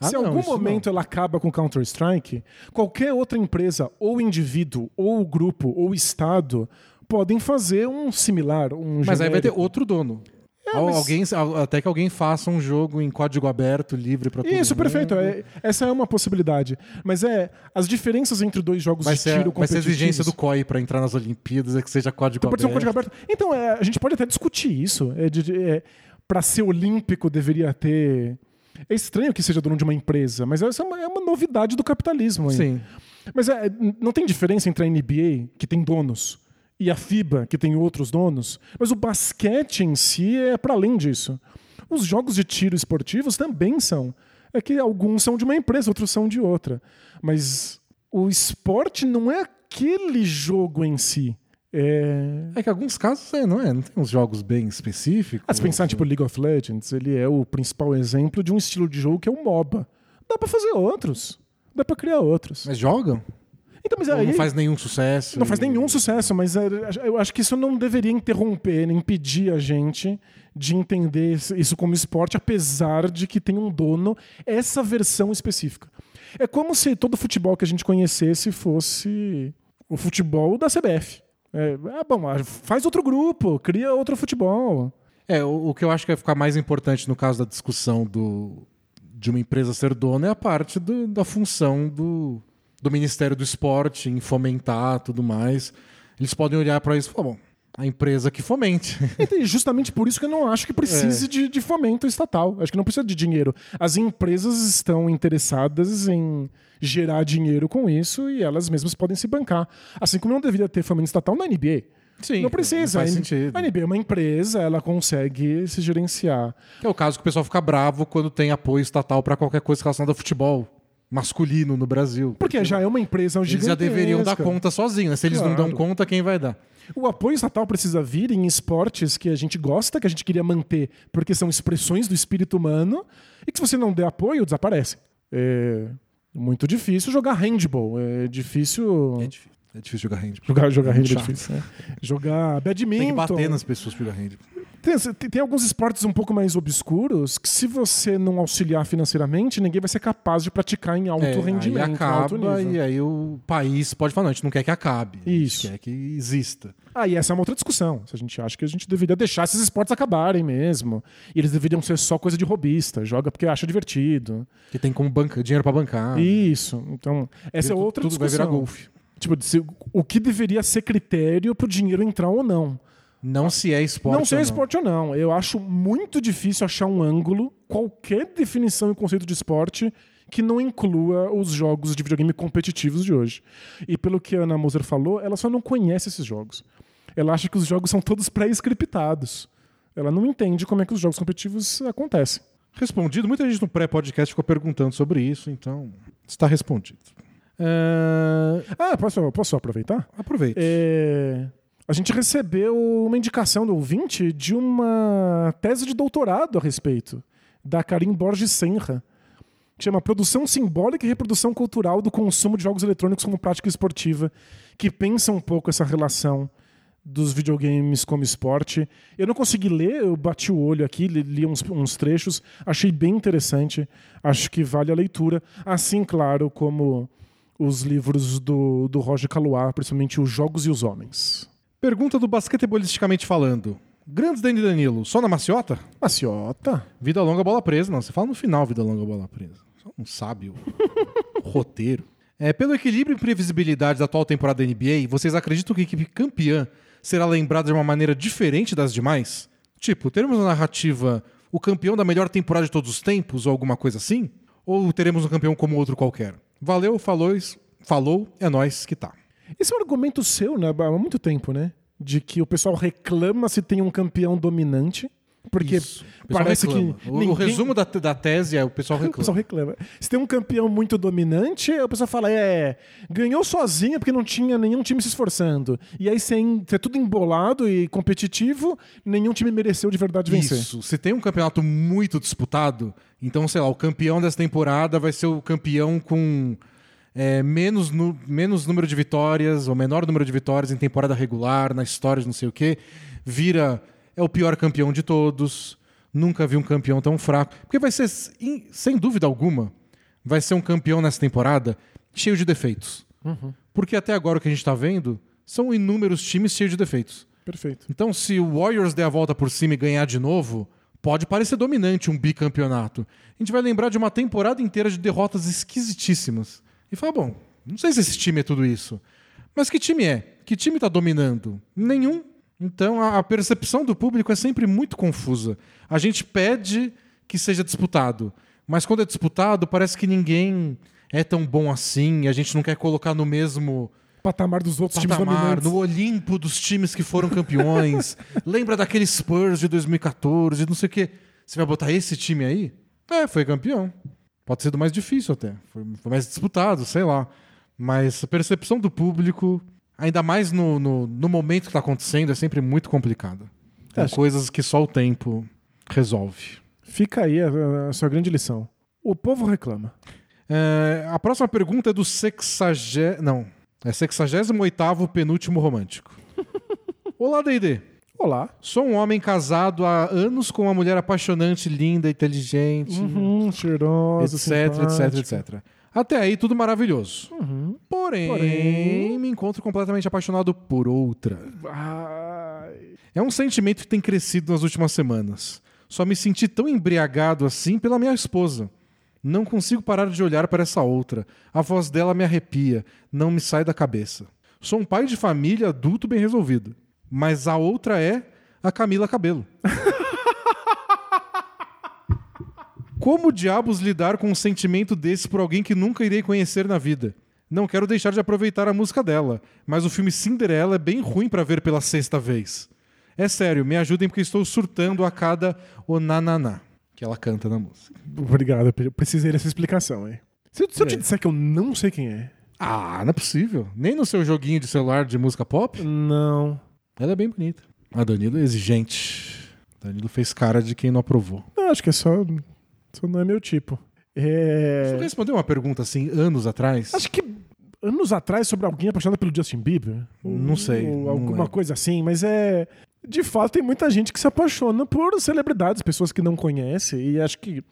Ah, Se em não, algum momento ela acaba com o Counter-Strike, qualquer outra empresa, ou indivíduo, ou grupo, ou estado, podem fazer um similar. Um Mas aí vai ter genérico. outro dono. É, mas- alguém, al- até que alguém faça um jogo em código aberto, livre para todo mundo. Isso, perfeito. É- essa é uma possibilidade. Mas é as diferenças entre dois jogos Vai de tiro vai ser a exigência do competitivos- COI para entrar nas Olimpíadas é que seja código Então pode ser um aberto. código aberto. Então, é, a gente pode até discutir isso. É, é, para ser olímpico, deveria ter. É estranho que seja dono de uma empresa, mas essa é uma, é uma novidade do capitalismo. aí. Sim. Mas é, não tem diferença entre a NBA, que tem donos, e a FIBA, que tem outros donos. Mas o basquete em si é para além disso. Os jogos de tiro esportivos também são. É que alguns são de uma empresa, outros são de outra. Mas o esporte não é aquele jogo em si. É. É que alguns casos é, não é? Não tem uns jogos bem específicos. Ah, se pensar, tipo, League of Legends, ele é o principal exemplo de um estilo de jogo que é o MOBA. Dá pra fazer outros. Dá pra criar outros. Mas jogam? Então, mas aí, não faz nenhum sucesso? Não faz nenhum sucesso, mas é, eu acho que isso não deveria interromper, nem impedir a gente de entender isso como esporte, apesar de que tem um dono essa versão específica. É como se todo futebol que a gente conhecesse fosse o futebol da CBF. É, ah, bom, faz outro grupo, cria outro futebol. É, o, o que eu acho que vai ficar mais importante no caso da discussão do, de uma empresa ser dona é a parte do- da função do, do Ministério do Esporte em fomentar tudo mais. Eles podem olhar para isso e falar, bom, a empresa que fomente. E justamente por isso que eu não acho que precise de, de fomento estatal. Acho que não precisa de dinheiro. As empresas estão interessadas em gerar dinheiro com isso e elas mesmas podem se bancar. Assim como não deveria ter fomento estatal na NBA. Sim, não precisa. não faz a, sentido. a NBA é uma empresa, ela consegue se gerenciar. É o caso que o pessoal fica bravo quando tem apoio estatal para qualquer coisa relacionada ao futebol masculino no Brasil. Porque já é uma empresa Eles gigantesca. já deveriam dar conta sozinhos. né? Se eles não Claro. dão conta, quem vai dar? O apoio estatal precisa vir em esportes que a gente gosta, que a gente queria manter, porque são expressões do espírito humano, e que se você não der apoio, desaparece. É muito difícil jogar handball. É difícil. É difícil, é difícil jogar handball. Jogar, jogar Muito handball é difícil. né? Jogar badminton. Tem que bater nas pessoas pra jogar handball. Tem, tem- alguns esportes um pouco mais obscuros que, se você não auxiliar financeiramente, ninguém vai ser capaz de praticar em alto É, rendimento, aí em alto acaba nível. e aí o país pode falar, não, a gente não quer que acabe. A Isso. gente quer que exista. Ah, e essa é uma outra discussão. Se a gente acha que a gente deveria deixar esses esportes acabarem mesmo. E eles deveriam ser só coisa de robista, joga porque acha divertido. Que tem como banca, dinheiro pra bancar. Isso. Então, essa é Tudo- outra tudo vai discussão. virar golfe. Tipo, o que deveria ser critério pro dinheiro entrar ou não. Não se é esporte. não sei ou esporte ou não. Eu acho muito difícil achar um ângulo, qualquer definição e conceito de esporte que não inclua os jogos de videogame competitivos de hoje. E pelo que a Ana Moser falou, ela só não conhece esses jogos. Ela acha que os jogos são todos pré-scriptados. Ela não entende como é que os jogos competitivos acontecem. Respondido. Muita gente no pré-podcast ficou perguntando sobre isso, então está respondido. É, Ah, posso, posso aproveitar? Aproveite. É, A gente recebeu uma indicação do ouvinte de uma tese de doutorado a respeito, da Karim Borges Senra, que chama Produção Simbólica e Reprodução Cultural do Consumo de Jogos Eletrônicos como Prática Esportiva, que pensa um pouco essa relação dos videogames como esporte. Eu não consegui ler, eu bati o olho aqui, li, uns, uns trechos, achei bem interessante, acho que vale a leitura. Assim, claro, como os livros do, do Roger Caluá, principalmente Os Jogos e os Homens. Pergunta do basquetebolisticamente falando. Grandes Dani Danilo, só na maciota? Maciota? Vida longa, bola presa. Não, você fala no final, vida longa, bola presa. Só não sabe o roteiro. É, pelo equilíbrio e previsibilidade da atual temporada da NBA, vocês acreditam que a equipe campeã será lembrada de uma maneira diferente das demais? Tipo, teremos uma narrativa o campeão da melhor temporada de todos os tempos ou alguma coisa assim? Ou teremos um campeão como outro qualquer? Valeu, falou, falou, é nós que tá. Esse é um argumento seu, né? Há muito tempo, né? De que o pessoal reclama se tem um campeão dominante. Porque. O parece reclama. que. O, o ninguém- resumo da, da tese é o pessoal O reclama. pessoal reclama. Se tem um campeão muito dominante, o pessoal fala, é, ganhou sozinho porque não tinha nenhum time se esforçando. E aí, sem ser tudo embolado e competitivo, nenhum time mereceu de verdade vencer. Isso. Se tem um campeonato muito disputado, então, sei lá, o campeão dessa temporada vai ser o campeão com é, menos, nu- menos número de vitórias, ou menor número de vitórias em temporada regular, na história de não sei o quê, vira. É o pior campeão de todos. Nunca vi um campeão tão fraco. Porque vai ser, em- sem dúvida alguma, vai ser um campeão nessa temporada cheio de defeitos. Porque até agora o que a gente está vendo são inúmeros times cheios de defeitos. Perfeito. Então, se o Warriors der a volta por cima e ganhar de novo, pode parecer dominante um bicampeonato. A gente vai lembrar de uma temporada inteira de derrotas esquisitíssimas. E fala, bom, não sei se esse time é tudo isso. Mas que time é? Que time tá dominando? Nenhum. Então, a, a percepção do público é sempre muito confusa. A gente pede que seja disputado. Mas quando é disputado, parece que ninguém é tão bom assim. A gente não quer colocar no mesmo Patamar dos outros times patamar, dominantes. no Olimpo dos times que foram campeões. Lembra daquele Spurs de 2014, não sei o quê. Você vai botar esse time aí? É, foi campeão. Pode ser do mais difícil até. Foi, foi mais disputado, sei lá. Mas a percepção do público, ainda mais no, no, no momento que está acontecendo, é sempre muito complicada. Tem Acho- coisas que só o tempo resolve. Fica aí a, a sua grande lição. O povo reclama. É, a próxima pergunta é do sexagé... Não, é 68º penúltimo romântico. Olá, D&D. Olá. Sou um homem casado há anos com uma mulher apaixonante, linda, inteligente, Uhum, cheirosa, etc, etc, etc. Até aí, tudo maravilhoso. Uhum. Porém, Porém- me encontro completamente apaixonado por outra. Ai. É um sentimento que tem crescido nas últimas semanas. Só me senti tão embriagado assim pela minha esposa. Não consigo parar de olhar para essa outra. A voz dela me arrepia, não me sai da cabeça. Sou um pai de família adulto bem resolvido. Mas a outra é a Camila Cabelo. Como diabos lidar com um sentimento desse por alguém que nunca irei conhecer na vida? Não quero deixar de aproveitar a música dela, mas o filme Cinderela é bem ruim pra ver pela sexta vez. É sério, me ajudem porque estou surtando a cada onananá que ela canta na música. Obrigado, eu precisei dessa explicação, hein? Se, se eu te É. disser que eu não sei quem é. Ah, não é possível. Nem no seu joguinho de celular de música pop. Não. Ela é bem bonita. A Danilo é exigente. Danilo fez cara de quem não aprovou. Não, acho que é só. Só não é meu tipo. É. Você respondeu uma pergunta assim anos atrás? Acho que anos atrás sobre alguém apaixonado pelo Justin Bieber. Não sei, Ou não alguma lembro. coisa assim, mas é. De fato, tem muita gente que se apaixona por celebridades, pessoas que não conhece. E acho que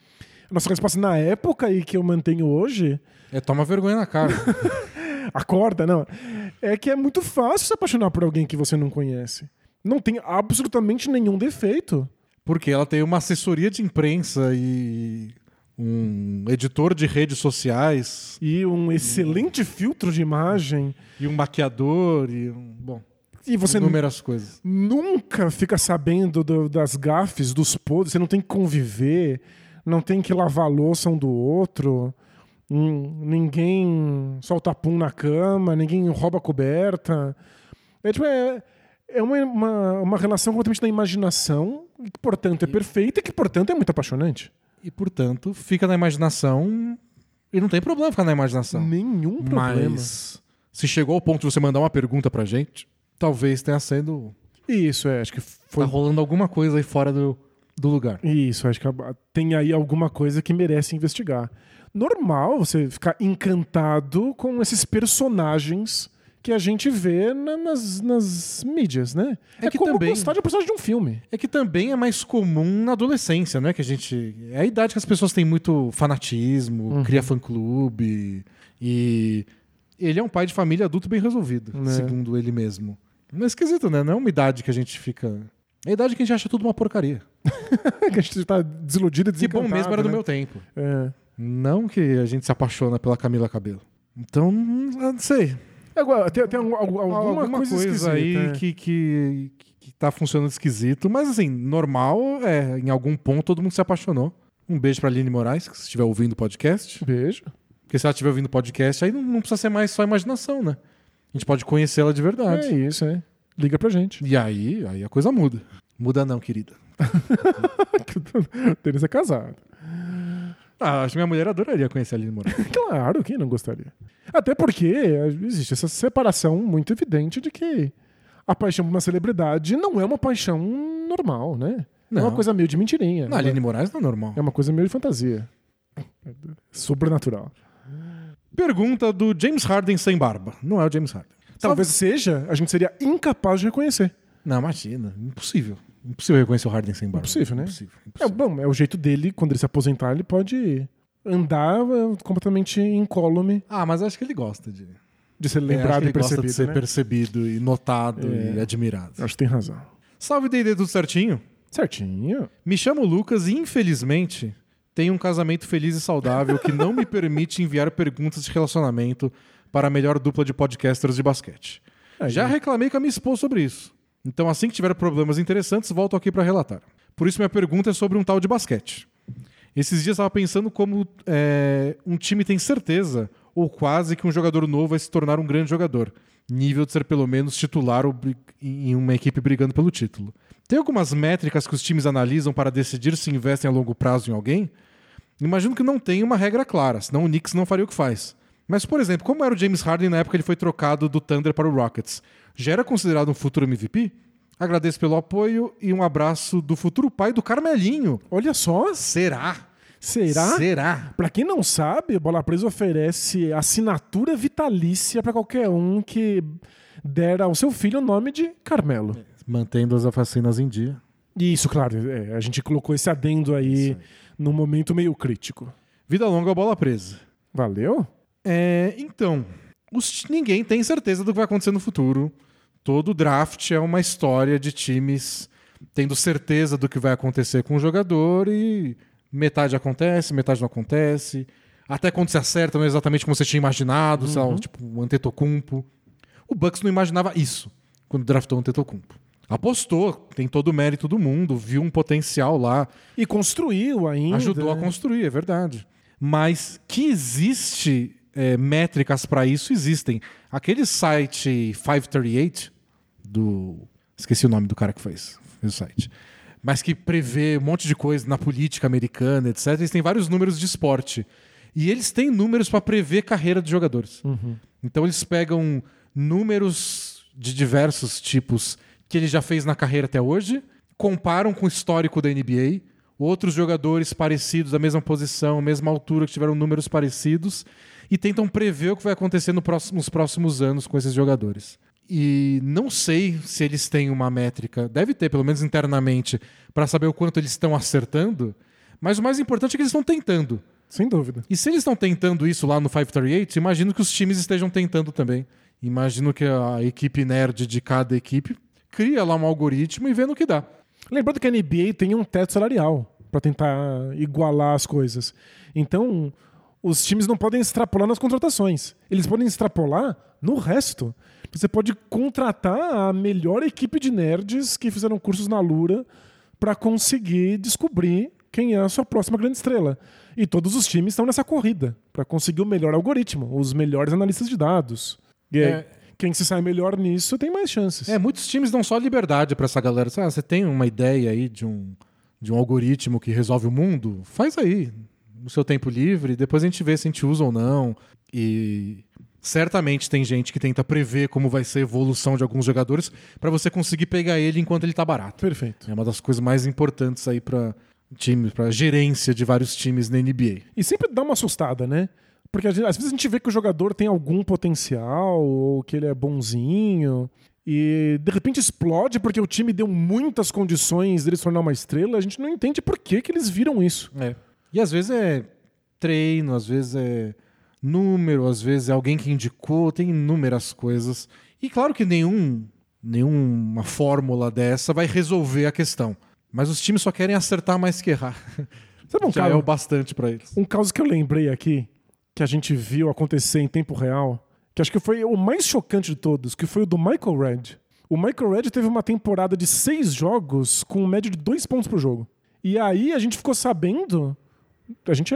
a nossa resposta na época e que eu mantenho hoje. É toma vergonha na cara. Acorda, não. É que é muito fácil se apaixonar por alguém que você não conhece. Não tem absolutamente nenhum defeito. Porque ela tem uma assessoria de imprensa e um editor de redes sociais E um excelente filtro de imagem. e um maquiador e um, bom, E você inúmeras coisas. nunca fica sabendo do- das gafes, dos podres. Você não tem que conviver, não tem que lavar a louça um do outro. Ninguém solta pum na cama, ninguém rouba a coberta. É, tipo, é, é uma, uma, uma relação completamente da imaginação, que, portanto, é perfeita e que, portanto, é muito apaixonante. E, portanto, fica na imaginação e não tem problema ficar na imaginação. Nenhum problema. Mas se chegou ao ponto de você mandar uma pergunta pra gente, talvez tenha sendo. Isso, é, acho que foi Tá rolando alguma coisa aí fora do, do lugar. Isso, acho que tem aí alguma coisa que merece investigar. Normal você ficar encantado com esses personagens que a gente vê na- nas, nas mídias, né? É É, que como também- gostar de um personagem de um filme. É que também é mais comum na adolescência, né? Que a gente. É a idade que as pessoas têm muito fanatismo, cria fã-clube. E ele é um pai de família adulto bem resolvido, É. segundo ele mesmo. Não é esquisito, né? Não é uma idade que a gente fica. É a idade que a gente acha tudo uma porcaria. que a gente tá desiludido e Que desencantado. bom mesmo era do né? meu tempo. É. Não que a gente se apaixona pela Camila Cabelo. Então, não sei. Agora, tem, tem algum- alguma, Alguma, coisa, coisa, esquisita, aí é. que, que, que tá funcionando esquisito. Mas assim, normal é, em algum ponto todo mundo se apaixonou. Um beijo pra Aline Moraes, que se estiver ouvindo o podcast. Beijo. Porque se ela estiver ouvindo o podcast, aí não, não precisa ser mais só imaginação, né? A gente pode conhecê-la de verdade. É isso, é. Liga pra gente. E aí, aí a coisa muda. Muda não, querida. Denis é casado. Ah, acho que minha mulher adoraria conhecer a Aline Moraes. Claro, quem não gostaria? Até porque existe essa separação muito evidente de que a paixão por uma celebridade não é uma paixão normal, né? É Não. uma coisa meio de mentirinha. Não, a Aline Moraes não é normal. É uma coisa meio de fantasia. Sobrenatural. Pergunta do James Harden sem barba. Não é o James Harden. Talvez seja, a gente seria incapaz de reconhecer. Não, imagina. Impossível. Impossível reconhecer o Harden sem barba. Impossível, né? Impossível. É, impossível. bom, é o jeito dele, quando ele se aposentar, ele pode andar é, completamente incólume Ah, mas acho que ele gosta de. de ser É, lembrado ele e gosta percebido. de ser né? percebido e notado É. e admirado. Acho que tem razão. Salve D&D, tudo certinho? Certinho. Me chamo Lucas e, infelizmente, tenho um casamento feliz e saudável que não me permite enviar perguntas de relacionamento para a melhor dupla de podcasters de basquete. Aí. Já reclamei com a minha esposa sobre isso. Então, assim que tiver problemas interessantes, volto aqui para relatar. Por isso, minha pergunta é sobre um tal de basquete. Esses dias estava pensando como é, um time tem certeza, ou quase, que um jogador novo vai se tornar um grande jogador. Nível de ser pelo menos titular em uma equipe brigando pelo título. Tem algumas métricas que os times analisam para decidir se investem a longo prazo em alguém? Imagino que não tem uma regra clara, senão o Knicks não faria o que faz. Mas, por exemplo, como era o James Harden na época que ele foi trocado do Thunder para o Rockets? Já era considerado um futuro MVP? Agradeço pelo apoio e um abraço do futuro pai do Carmelinho. Olha só, Será? será? Será? Pra quem não sabe, Bola Presa oferece assinatura vitalícia pra qualquer um que der ao seu filho o nome de Carmelo. Mantendo as vacinas em dia. E isso, claro, é, a gente colocou esse adendo aí num momento meio crítico. Vida longa, bola presa. Valeu? É, então, os- ninguém tem certeza do que vai acontecer no futuro. Todo draft é uma história de times tendo certeza do que vai acontecer com o jogador e metade acontece, metade não acontece. Até quando se acerta, não é exatamente como você tinha imaginado, sei lá, tipo o Antetokounmpo. O Bucks não imaginava isso quando draftou o Antetokounmpo. Apostou, tem todo o mérito do mundo, viu um potencial lá, E construiu ainda. ajudou a né? construir, é verdade. Mas que existe é, métricas para isso, existem. Aquele site 538 do. Esqueci o nome do cara que fez, fez o site. Mas que prevê um monte de coisa na política americana, etc. Eles têm vários números de esporte. E eles têm números para prever carreira de jogadores. Então eles pegam números de diversos tipos que ele já fez na carreira até hoje, comparam com o histórico da NBA, outros jogadores parecidos da mesma posição, mesma altura, que tiveram números parecidos, e tentam prever o que vai acontecer no próximo- nos próximos anos com esses jogadores. E não sei se eles têm uma métrica, deve ter, pelo menos internamente, para saber o quanto eles estão acertando, mas o mais importante é que eles estão tentando. Sem dúvida. E se eles estão tentando isso lá no 538, imagino que os times estejam tentando também. Imagino que a equipe nerd de cada equipe cria lá um algoritmo e vê no que dá. Lembrando que a NBA tem um teto salarial para tentar igualar as coisas. Então, os times não podem extrapolar nas contratações. Eles podem extrapolar no resto. Você pode contratar a melhor equipe de nerds que fizeram cursos na Lura para conseguir descobrir quem é a sua próxima grande estrela. E todos os times estão nessa corrida para conseguir o melhor algoritmo, os melhores analistas de dados. E É. quem se sai melhor nisso tem mais chances. É, muitos times dão só liberdade pra essa galera. Ah, você tem uma ideia aí de um, de um algoritmo que resolve o mundo? Faz aí, no seu tempo livre, depois a gente vê se a gente usa ou não. E certamente tem gente que tenta prever como vai ser a evolução de alguns jogadores pra você conseguir pegar ele enquanto ele tá barato. Perfeito. É uma das coisas mais importantes aí pra time, para gerência de vários times na NBA. E sempre dá uma assustada, né? Porque às vezes a gente vê que o jogador tem algum potencial, ou que ele é bonzinho, e de repente explode porque o time deu muitas condições dele se tornar uma estrela, a gente não entende por que, que eles viram isso. É. E às vezes é treino, às vezes é número, às vezes é alguém que indicou, tem inúmeras coisas. E claro que nenhum, nenhuma fórmula dessa vai resolver a questão. Mas os times só querem acertar mais que errar. Sabe um Já é o bastante pra eles. um caso que eu lembrei aqui, que a gente viu acontecer em tempo real, que acho que foi o mais chocante de todos, que foi o do Michael Red. O Michael Red teve uma temporada de seis jogos com média de dois pontos por jogo. E aí a gente ficou sabendo. A gente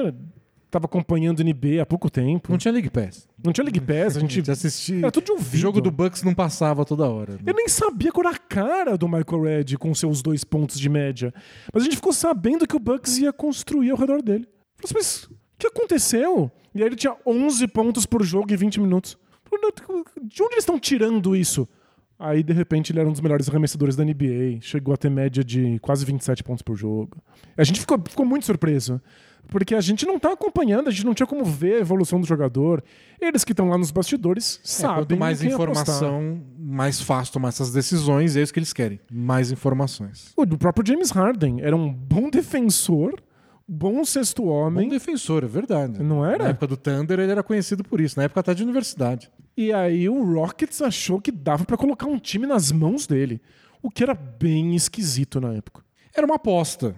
estava acompanhando o NBA há pouco tempo. Não tinha League Pass. Não tinha League Pass, a gente. assistia. Era tudo de O ouvido. jogo do Bucks não passava toda hora. né? Eu nem sabia qual era a cara do Michael Red com seus dois pontos de média. Mas a gente ficou sabendo que o Bucks ia construir ao redor dele. Falei assim, mas o que aconteceu? E aí ele tinha 11 pontos por jogo em 20 minutos. Falei, "Não, De onde eles estão tirando isso? Aí, de repente, ele era um dos melhores arremessadores da NBA. Chegou a ter média de quase 27 pontos por jogo. A gente ficou, ficou muito surpreso. Porque a gente não tá acompanhando, a gente não tinha como ver a evolução do jogador. Eles que estão lá nos bastidores É, sabem. quanto mais quem apostar. informação, mais fácil tomar essas decisões, e é isso que eles querem. Mais informações. O próprio James Harden era um bom defensor, bom sexto Bom homem. defensor, é verdade. Não era? Na época do Thunder ele era conhecido por isso, na época até de universidade. E aí o Rockets achou que dava pra colocar um time nas mãos dele. O que era bem esquisito na época. Era uma aposta.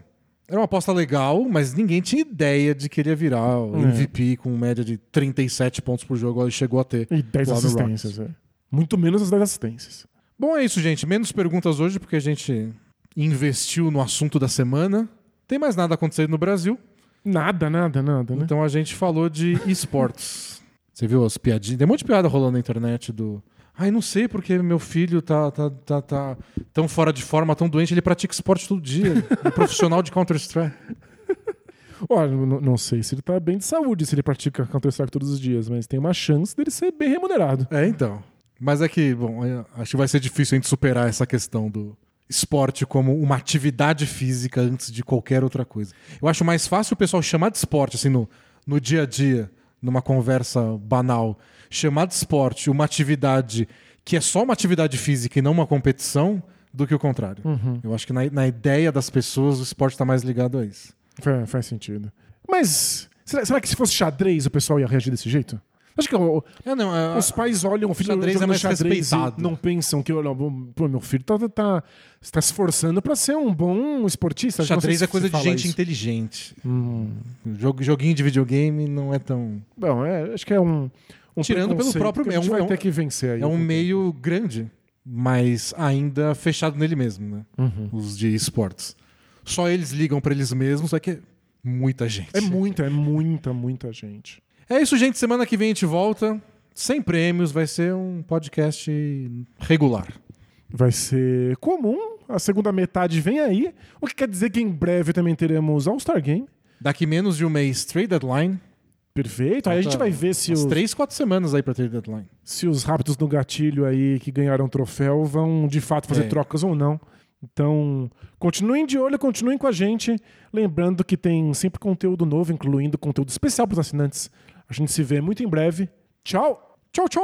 Era uma aposta legal, mas ninguém tinha ideia de que ele ia virar o É. MVP com média de 37 pontos por jogo, ele chegou a ter. E 10 lá no assistências, é. Muito menos as 10 assistências. Bom, é isso, gente. Menos perguntas hoje, porque a gente investiu no assunto da semana. Tem mais nada acontecendo no Brasil, Nada, nada, nada, né? então a gente falou de esportes. Você viu as piadinhas? Tem um monte de piada rolando na internet do. Ai, não sei porque meu filho tá, tá, tá, tá tão fora de forma, tão doente, ele pratica esporte todo dia. É profissional de Counter-Strike. Olha, não, não sei se ele tá bem de saúde, se ele pratica Counter-Strike todos os dias, mas tem uma chance dele ser bem remunerado. É, então. Mas é que, bom, é, acho que vai ser difícil a gente superar essa questão do esporte como uma atividade física antes de qualquer outra coisa. Eu acho mais fácil o pessoal chamar de esporte, assim, no, no dia a dia, numa conversa banal, chamar de esporte uma atividade que é só uma atividade física e não uma competição, do que o contrário. Eu acho que na, na ideia das pessoas o esporte está mais ligado a isso. Fa- faz sentido. Mas será, será que se fosse xadrez o pessoal ia reagir desse jeito? Acho que o- É, não, é, os pais olham o filho xadrez é mais xadrez e não pensam que olha, pô, meu filho tá, tá, tá se esforçando pra ser um bom esportista. Xadrez é coisa de gente isso. inteligente. Hum. Joguinho de videogame não é tão. Bom, é, acho que é um, um Tirando pelo próprio- a é gente um- vai ter que vencer aí. É um meio grande, mas ainda fechado nele mesmo, né? Os de esportes. Só eles ligam pra eles mesmos, é que é muita gente. É muita, é muita, muita gente. É isso, gente. Semana que vem a gente volta. Sem prêmios, vai ser um podcast regular. Vai ser comum. A segunda metade vem aí. O que quer dizer que em breve também teremos All-Star Game. Daqui menos de um mês, trade deadline. Perfeito. Aí a gente vai ver se umas os, três, quatro semanas aí pra trade deadline. se os rápidos no gatilho aí que ganharam o troféu vão de fato fazer É. trocas ou não. Então, continuem de olho, continuem com a gente. Lembrando que tem sempre conteúdo novo, incluindo conteúdo especial para os assinantes. A gente se vê muito em breve. Tchau! Tchau, tchau!